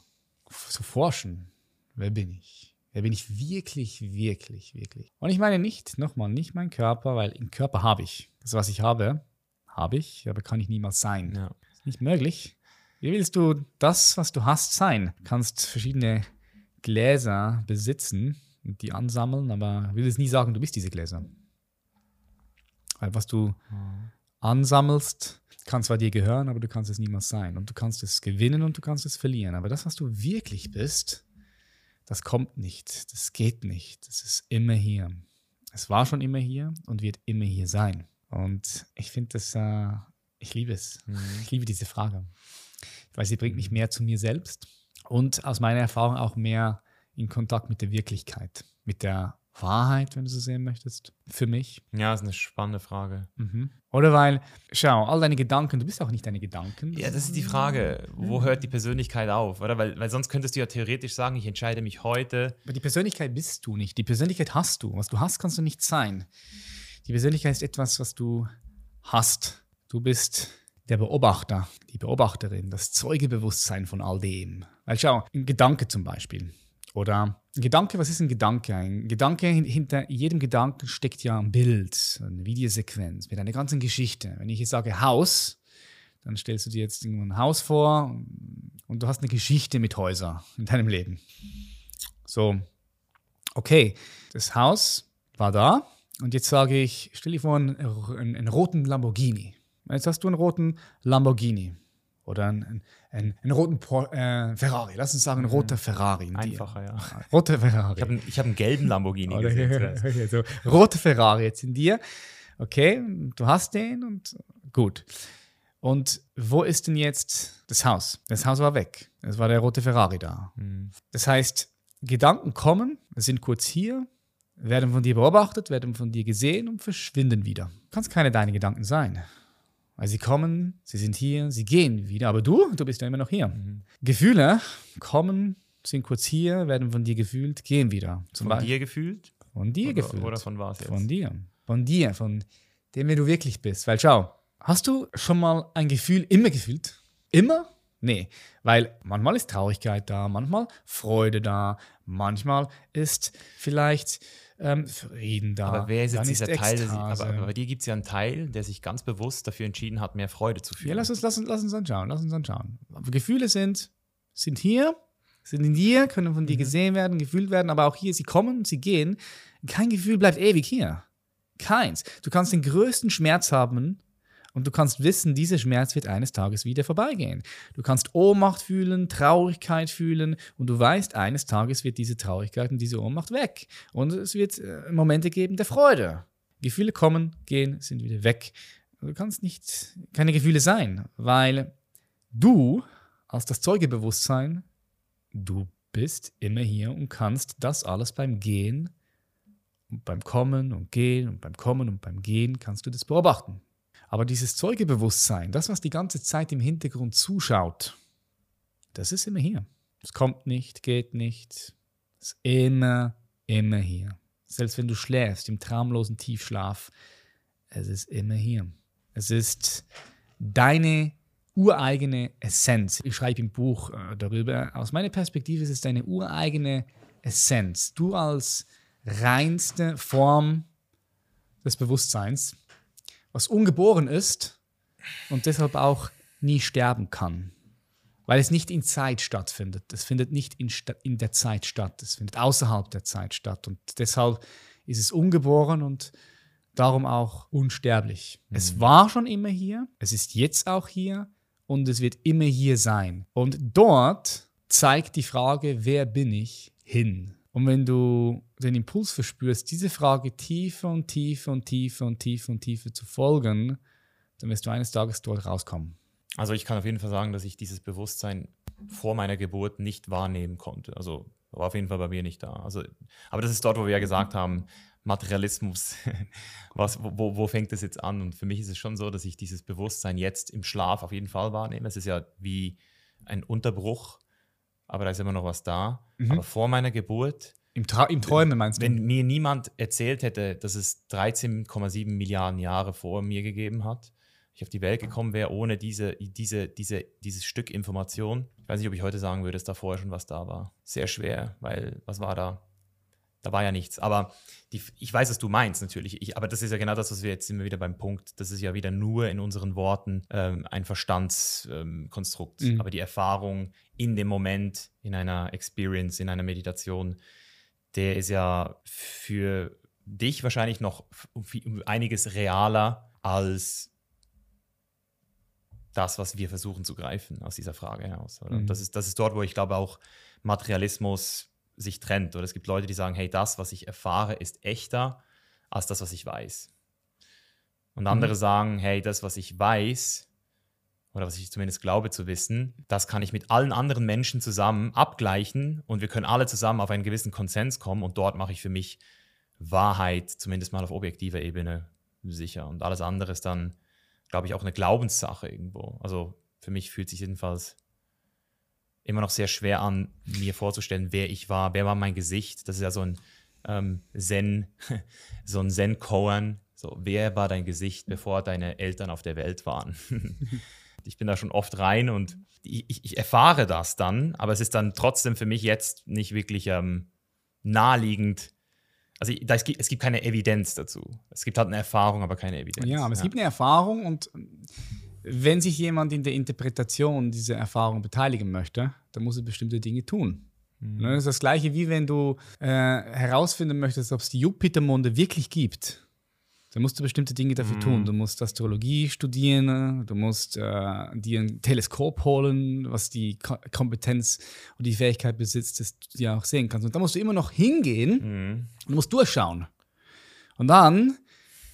zu forschen. Wer bin ich? Wer bin ich wirklich, wirklich, wirklich? Und ich meine nicht, nochmal, nicht mein Körper, weil im Körper habe ich. Das, was ich habe, habe ich, aber kann ich niemals sein. Ja. Ist nicht möglich. Wie willst du das, was du hast, sein? Du kannst verschiedene Gläser besitzen die ansammeln, aber will es nie sagen, du bist diese Gläser. Weil was du mhm. ansammelst, kann zwar dir gehören, aber du kannst es niemals sein. Und du kannst es gewinnen und du kannst es verlieren. Aber das, was du wirklich bist, das kommt nicht. Das geht nicht. Das ist immer hier. Es war schon immer hier und wird immer hier sein. Und ich finde das, äh, ich liebe es. Mhm. Ich liebe diese Frage. Weil sie bringt mich mehr zu mir selbst und aus meiner Erfahrung auch mehr in Kontakt mit der Wirklichkeit, mit der Wahrheit, wenn du so sehen möchtest, für mich. Ja, das ist eine spannende Frage. Mhm. Oder weil, schau, all deine Gedanken, du bist auch nicht deine Gedanken. Ja, das ist die Frage. Wo hört die Persönlichkeit auf? Oder? Weil, weil sonst könntest du ja theoretisch sagen, ich entscheide mich heute. Aber die Persönlichkeit bist du nicht. Die Persönlichkeit hast du. Was du hast, kannst du nicht sein. Die Persönlichkeit ist etwas, was du hast. Du bist der Beobachter, die Beobachterin, das Zeugebewusstsein von all dem. Weil schau, ein Gedanke zum Beispiel. Oder Gedanke, was ist ein Gedanke? Ein Gedanke, hinter jedem Gedanken steckt ja ein Bild, eine Videosequenz mit einer ganzen Geschichte. Wenn ich jetzt sage Haus, dann stellst du dir jetzt ein Haus vor und du hast eine Geschichte mit Häusern in deinem Leben. So, okay, das Haus war da und jetzt sage ich, stell dir vor, einen, einen roten Lamborghini. Jetzt hast du einen roten Lamborghini oder einen, einen, einen roten Por äh, Ferrari. Lass uns sagen, ein mhm. roter Ferrari. Einfacher, ja. Roter Ferrari. Ich habe einen, hab einen, gelben Lamborghini oder, gesehen. Okay, so, rote Ferrari jetzt in dir. Okay, du hast den und gut. Und wo ist denn jetzt das Haus? Das Haus war weg. Es war der rote Ferrari da. Mhm. Das heißt, Gedanken kommen, sind kurz hier, werden von dir beobachtet, werden von dir gesehen und verschwinden wieder. Kannst keine deine Gedanken sein. Weil sie kommen, sie sind hier, sie gehen wieder. Aber du, du bist ja immer noch hier. Mhm. Gefühle kommen, sind kurz hier, werden von dir gefühlt, gehen wieder. Zum von Beispiel. dir gefühlt? Von dir oder, gefühlt. Oder von was jetzt? Von dir. Von dir, von dem, wer du wirklich bist. Weil schau, hast du schon mal ein Gefühl immer gefühlt? Immer? Nee, weil manchmal ist Traurigkeit da, manchmal Freude da, manchmal ist vielleicht ähm, Frieden da. Aber wer ist jetzt dieser Teil? Sich, aber, aber, bei dir gibt es ja einen Teil, der sich ganz bewusst dafür entschieden hat, mehr Freude zu fühlen. Ja, lass uns, lass uns, lass uns anschauen. Lass uns anschauen. Gefühle sind, sind hier, sind in dir, können von dir mhm. gesehen werden, gefühlt werden, aber auch hier, sie kommen, sie gehen. Kein Gefühl bleibt ewig hier. Keins. Du kannst den größten Schmerz haben und du kannst wissen, dieser Schmerz wird eines Tages wieder vorbeigehen. Du kannst Ohnmacht fühlen, Traurigkeit fühlen und du weißt, eines Tages wird diese Traurigkeit und diese Ohnmacht weg. Und es wird äh, Momente geben der Freude. Gefühle kommen, gehen, sind wieder weg. Du kannst nicht keine Gefühle sein, weil du als das Zeugebewusstsein, du bist immer hier und kannst das alles beim Gehen und beim Kommen und Gehen und beim Kommen und beim Gehen kannst du das beobachten. Aber dieses Zeugebewusstsein, das, was die ganze Zeit im Hintergrund zuschaut, das ist immer hier. Es kommt nicht, geht nicht. Es ist immer, immer hier. Selbst wenn du schläfst, im traumlosen Tiefschlaf, es ist immer hier. Es ist deine ureigene Essenz. Ich schreibe im Buch äh, darüber. Aus meiner Perspektive ist es deine ureigene Essenz. Du als reinste Form des Bewusstseins was ungeboren ist und deshalb auch nie sterben kann. Weil es nicht in Zeit stattfindet. Es findet nicht in, in der Zeit statt. Es findet außerhalb der Zeit statt. Und deshalb ist es ungeboren und darum auch unsterblich. Mhm. Es war schon immer hier, es ist jetzt auch hier und es wird immer hier sein. Und dort zeigt die Frage, wer bin ich, hin. Und wenn du den Impuls verspürst, diese Frage tiefer und tiefer und tiefer und tiefer und tiefer zu folgen, dann wirst du eines Tages dort rauskommen. Also ich kann auf jeden Fall sagen, dass ich dieses Bewusstsein vor meiner Geburt nicht wahrnehmen konnte. Also war auf jeden Fall bei mir nicht da. Also, aber das ist dort, wo wir ja gesagt haben, Materialismus, was, wo, wo fängt das jetzt an? Und für mich ist es schon so, dass ich dieses Bewusstsein jetzt im Schlaf auf jeden Fall wahrnehme. Es ist ja wie ein Unterbruch aber da ist immer noch was da. Mhm. Aber vor meiner Geburt. Im, Tra im Träumen meinst du? Wenn mir niemand erzählt hätte, dass es 13,7 Milliarden Jahre vor mir gegeben hat, ich auf die Welt gekommen wäre ohne diese, diese, diese, dieses Stück Information. Ich weiß nicht, ob ich heute sagen würde, dass da vorher schon was da war. Sehr schwer, weil was war da? Da war ja nichts. Aber die, ich weiß, was du meinst natürlich. Ich, aber das ist ja genau das, was wir jetzt immer wieder beim Punkt. Das ist ja wieder nur in unseren Worten ähm, ein Verstandskonstrukt. Ähm, mhm. Aber die Erfahrung in dem Moment, in einer Experience, in einer Meditation, der ist ja für dich wahrscheinlich noch einiges realer als das, was wir versuchen zu greifen aus dieser Frage heraus. Mhm. Das, ist, das ist dort, wo ich glaube auch Materialismus sich trennt. Oder es gibt Leute, die sagen, hey, das, was ich erfahre, ist echter als das, was ich weiß. Und andere mhm. sagen, hey, das, was ich weiß, oder was ich zumindest glaube zu wissen, das kann ich mit allen anderen Menschen zusammen abgleichen und wir können alle zusammen auf einen gewissen Konsens kommen und dort mache ich für mich Wahrheit, zumindest mal auf objektiver Ebene, sicher. Und alles andere ist dann, glaube ich, auch eine Glaubenssache irgendwo. Also für mich fühlt sich jedenfalls immer noch sehr schwer an, mir vorzustellen, wer ich war, wer war mein Gesicht. Das ist ja so ein ähm, Zen, so ein Zen-Koan. So, wer war dein Gesicht, bevor deine Eltern auf der Welt waren? ich bin da schon oft rein und ich, ich, erfahre das dann, aber es ist dann trotzdem für mich jetzt nicht wirklich ähm, naheliegend. Also ich, da, es, gibt, es gibt keine Evidenz dazu. Es gibt halt eine Erfahrung, aber keine Evidenz. Ja, aber es gibt eine Erfahrung und wenn sich jemand in der Interpretation dieser Erfahrung beteiligen möchte, dann muss er bestimmte Dinge tun. Mhm. Das ist das Gleiche, wie wenn du äh, herausfinden möchtest, ob es die Jupitermonde wirklich gibt. Dann musst du bestimmte Dinge dafür mhm. tun. Du musst Astrologie studieren, du musst äh, dir ein Teleskop holen, was die Ko Kompetenz und die Fähigkeit besitzt, dass du die auch sehen kannst. Und da musst du immer noch hingehen mhm. und musst durchschauen. Und dann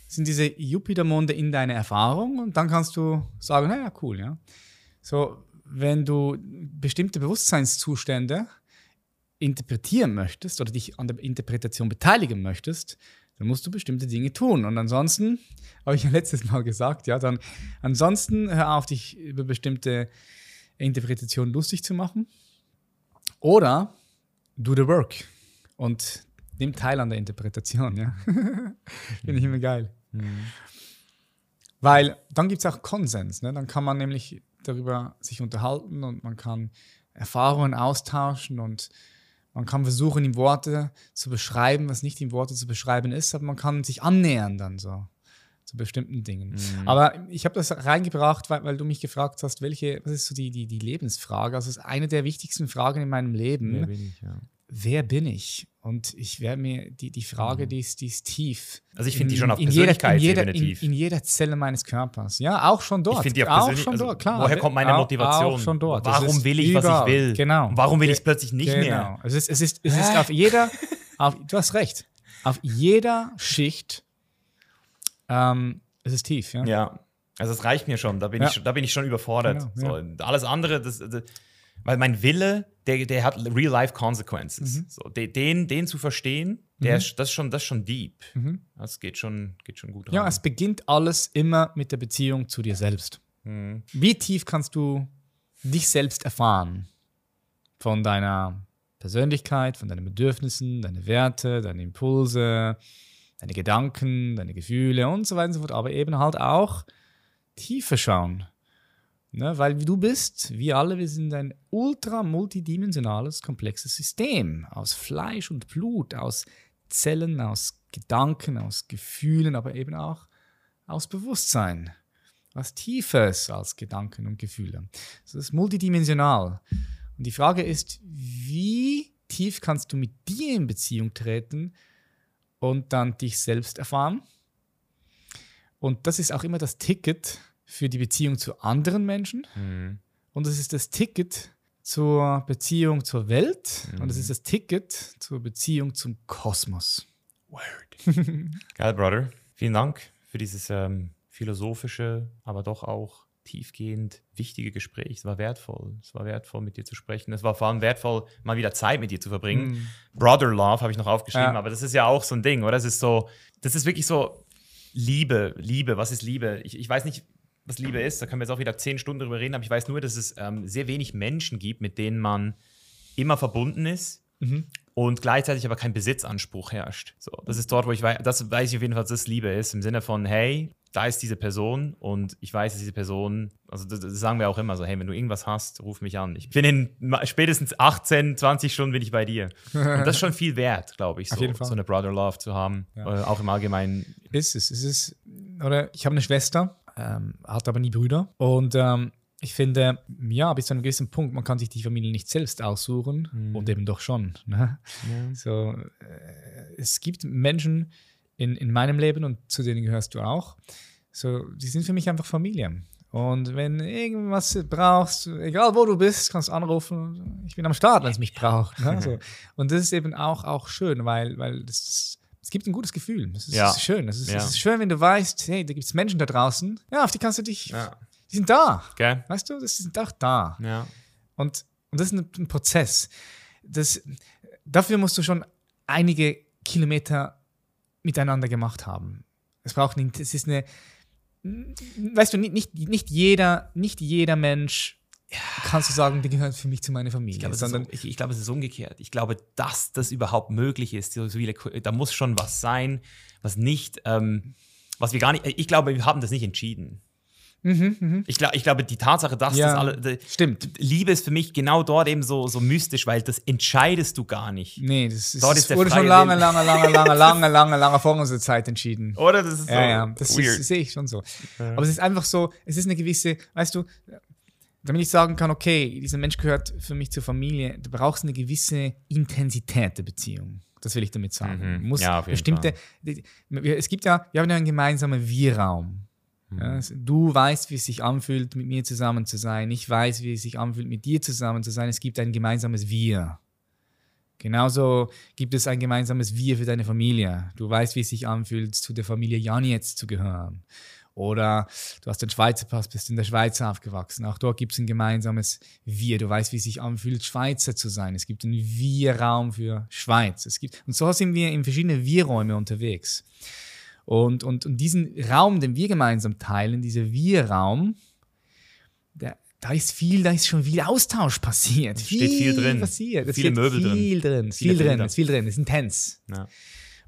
sind diese Jupitermonde in deiner Erfahrung und dann kannst du sagen, naja, cool, ja. So, wenn du bestimmte Bewusstseinszustände interpretieren möchtest oder dich an der Interpretation beteiligen möchtest, dann musst du bestimmte Dinge tun. Und ansonsten, habe ich ja letztes Mal gesagt, ja, dann ansonsten hör auf, dich über bestimmte Interpretationen lustig zu machen. Oder do the work und nimm teil an der Interpretation, ja. Finde ich immer geil. Mhm. Weil dann gibt es auch Konsens. Ne? Dann kann man nämlich darüber sich unterhalten und man kann Erfahrungen austauschen und man kann versuchen, in Worte zu beschreiben, was nicht in Worte zu beschreiben ist, aber man kann sich annähern dann so zu bestimmten Dingen. Mhm. Aber ich habe das reingebracht, weil, weil, du mich gefragt hast, welche, was ist so die, die, die Lebensfrage? Also, es ist eine der wichtigsten Fragen in meinem Leben. Ich, ja. Wer bin ich? Und ich werde mir die, die Frage, mhm. die, ist, die ist tief. Also ich finde die schon auf in jeder, in, jeder, in, in, jeder Zelle meines Körpers. Ja, auch schon dort. Ich finde die auch, auch schon also dort, klar. Woher kommt meine Motivation? Auch schon dort. Warum will ich, überall. was ich will? Genau. warum will ich es plötzlich nicht genau. mehr? Es ist, es ist, es ist auf jeder, auf, du hast recht, auf jeder Schicht, ähm, es ist tief. Ja. ja. Also es reicht mir schon, da bin, ja. ich, da bin ich schon überfordert. Genau, so, alles andere, das, das weil mein Wille, der, der hat Real-Life-Consequences. Mhm. So, den, den zu verstehen, der, mhm. das, ist schon, das ist schon deep. Mhm. Das geht schon, geht schon gut. Ja, rein. es beginnt alles immer mit der Beziehung zu dir selbst. Mhm. Wie tief kannst du dich selbst erfahren? Von deiner Persönlichkeit, von deinen Bedürfnissen, deine Werte, deine Impulse, deine Gedanken, deine Gefühle und so weiter und so fort. Aber eben halt auch tiefer schauen. Ne, weil du bist, wir alle, wir sind ein ultra multidimensionales, komplexes System aus Fleisch und Blut, aus Zellen, aus Gedanken, aus Gefühlen, aber eben auch aus Bewusstsein. Was Tiefes als Gedanken und Gefühle. Das ist multidimensional. Und die Frage ist, wie tief kannst du mit dir in Beziehung treten und dann dich selbst erfahren? Und das ist auch immer das Ticket, für die Beziehung zu anderen Menschen mhm. und es ist das Ticket zur Beziehung zur Welt mhm. und es ist das Ticket zur Beziehung zum Kosmos. Word. Geil, Brother. Vielen Dank für dieses ähm, philosophische, aber doch auch tiefgehend wichtige Gespräch. Es war wertvoll. Es war wertvoll, mit dir zu sprechen. Es war vor allem wertvoll, mal wieder Zeit mit dir zu verbringen. Mm. Brother Love habe ich noch aufgeschrieben, ja. aber das ist ja auch so ein Ding, oder? Das ist so, das ist wirklich so Liebe, Liebe. Was ist Liebe? Ich, ich weiß nicht, was Liebe ist. Da können wir jetzt auch wieder zehn Stunden drüber reden, aber ich weiß nur, dass es ähm, sehr wenig Menschen gibt, mit denen man immer verbunden ist. Mhm. und gleichzeitig aber kein Besitzanspruch herrscht. So, das ist dort, wo ich weiß, das weiß ich auf jeden Fall, dass das Liebe ist, im Sinne von, hey, da ist diese Person und ich weiß, dass diese Person, also das, das, sagen wir auch immer so, hey, wenn du irgendwas hast, ruf mich an. Ich bin in spätestens 18, 20 Stunden bin ich bei dir. Und das ist schon viel wert, glaube ich, so, so eine Brother Love zu haben, ja. äh, auch im Allgemeinen. Ist es, ist es, oder ich habe eine Schwester, ähm, hat aber nie Brüder und ähm, ich finde, ja, bis zu einem gewissen Punkt, man kann sich die Familie nicht selbst aussuchen mhm. und eben doch schon. Ne? Ja. So, äh, es gibt Menschen, in, in meinem Leben und zu denen gehörst du auch. So, die sind für mich einfach Familie. Und wenn irgendwas brauchst, egal wo du bist, kannst du anrufen. Ich bin am Start, wenn es mich braucht. Ne? So. Und das ist eben auch, auch schön, weil, weil das, es gibt ein gutes Gefühl. Das ist, ja. das ist schön. Es ist, ja. ist, schön, wenn du weißt, hey, da gibt es Menschen da draußen. Ja, auf die kannst du dich. Ja. Die sind da. Okay. Weißt du, das sind auch da. Ja. Und, und das ist ein, ein Prozess. Das, dafür musst du schon einige Kilometer miteinander gemacht haben. Es braucht nicht, es ist eine, weißt du, nicht, nicht, nicht, jeder, nicht jeder Mensch ja. kannst du sagen, die gehört für mich zu meiner Familie. Ich glaube, sondern ich, ich glaube, es ist umgekehrt. Ich glaube, dass das überhaupt möglich ist, da muss schon was sein, was nicht, ähm, was wir gar nicht, ich glaube, wir haben das nicht entschieden. Mhm, mh. ich, glaub, ich glaube, die Tatsache, dass ja, das alle. Stimmt. Liebe ist für mich genau dort eben so, so mystisch, weil das entscheidest du gar nicht. Nee, das, ist, dort ist wurde schon lange, lange, lange, lange, lange, lange, lange vor unserer Zeit entschieden. Oder? Das ist so. Ja, ja, das sehe ich schon so. Ja. Aber es ist einfach so, es ist eine gewisse, weißt du, damit ich sagen kann, okay, dieser Mensch gehört für mich zur Familie, du brauchst eine gewisse Intensität der Beziehung. Das will ich damit sagen. Mhm. Muss ja, bestimmte. Es gibt ja, wir haben ja einen gemeinsamen Wir-Raum. Ja, mhm. du weißt, wie es sich anfühlt, mit mir zusammen zu sein. Ich weiß, wie es sich anfühlt, mit dir zusammen zu sein. Es gibt ein gemeinsames Wir. Genauso gibt es ein gemeinsames Wir für deine Familie. Du weißt, wie es sich anfühlt, zu der Familie Janetz zu gehören. Oder du hast den Schweizer Pass, bist in der Schweiz aufgewachsen. Auch dort gibt es ein gemeinsames Wir. Du weißt, wie es sich anfühlt, Schweizer zu sein. Es gibt einen Wir-Raum für Schweiz. Es gibt, und so sind wir in verschiedene Wir-Räume unterwegs. Und, und, und diesen Raum, den wir gemeinsam teilen, dieser Wir-Raum, da ist viel, da ist schon viel Austausch passiert. Es steht viel drin. Passiert. Es viele Möbel viel drin. drin. Viel drin, ist viel drin, ist intens. Ja.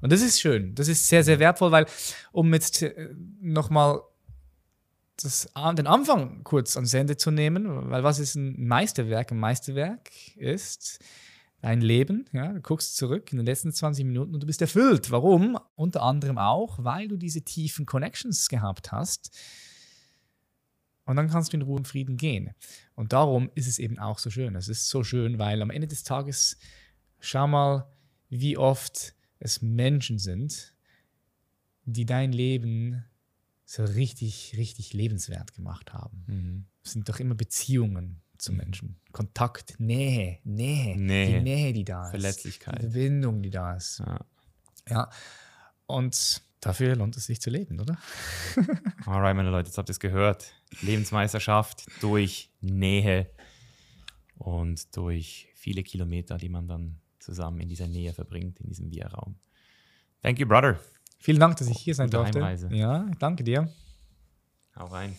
Und das ist schön. Das ist sehr, sehr wertvoll, weil, um jetzt äh, nochmal den Anfang kurz ans Ende zu nehmen, weil was ist ein Meisterwerk? Ein Meisterwerk ist, dein Leben. Ja? Du guckst zurück in den letzten 20 Minuten und du bist erfüllt. Warum? Unter anderem auch, weil du diese tiefen Connections gehabt hast. Und dann kannst du in Ruhe und Frieden gehen. Und darum ist es eben auch so schön. Es ist so schön, weil am Ende des Tages, schau mal, wie oft es Menschen sind, die dein Leben so richtig, richtig lebenswert gemacht haben. Mhm. Es sind doch immer Beziehungen, zu mhm. Menschen. Kontakt, Nähe, Nähe, Nähe, die Nähe, die da ist. Verletzlichkeit. Die Verbindung, die da ist. Ja. ja. Und dafür lohnt es sich zu leben, oder? Alright, meine Leute, jetzt habt ihr es gehört. Lebensmeisterschaft durch Nähe und durch viele Kilometer, die man dann zusammen in dieser Nähe verbringt, in diesem Wir-Raum. Thank you, brother. Vielen Dank, dass ich hier sein durfte. Heimreise. Ja, danke dir. Hau rein.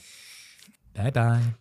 Bye, bye.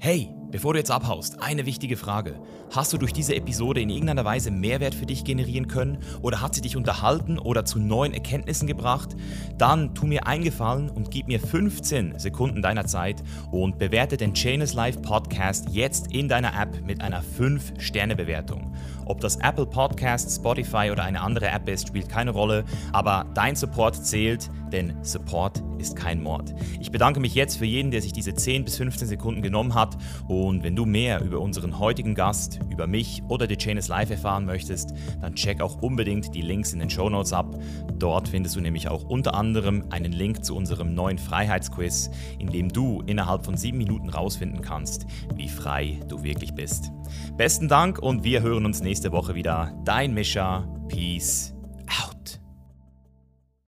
Hey, bevor du jetzt abhaust, eine wichtige Frage. Hast du durch diese Episode in irgendeiner Weise Mehrwert für dich generieren können oder hat sie dich unterhalten oder zu neuen Erkenntnissen gebracht? Dann tu mir eingefallen und gib mir 15 Sekunden deiner Zeit und bewerte den Chainless Life Podcast jetzt in deiner App mit einer 5-Sterne-Bewertung. Ob das Apple Podcast, Spotify oder eine andere App ist, spielt keine Rolle, aber dein Support zählt, denn Support ist kein Mord. Ich bedanke mich jetzt für jeden, der sich diese 10 bis 15 Sekunden genommen hat und wenn du mehr über unseren heutigen Gast, über mich oder The Chain is Live erfahren möchtest, dann check auch unbedingt die Links in den Show Notes ab. Dort findest du nämlich auch unter anderem einen Link zu unserem neuen Freiheitsquiz, in dem du innerhalb von sieben Minuten rausfinden kannst, wie frei du wirklich bist. Besten Dank und wir hören uns nächste Woche wieder. Dein Mischa. Peace out.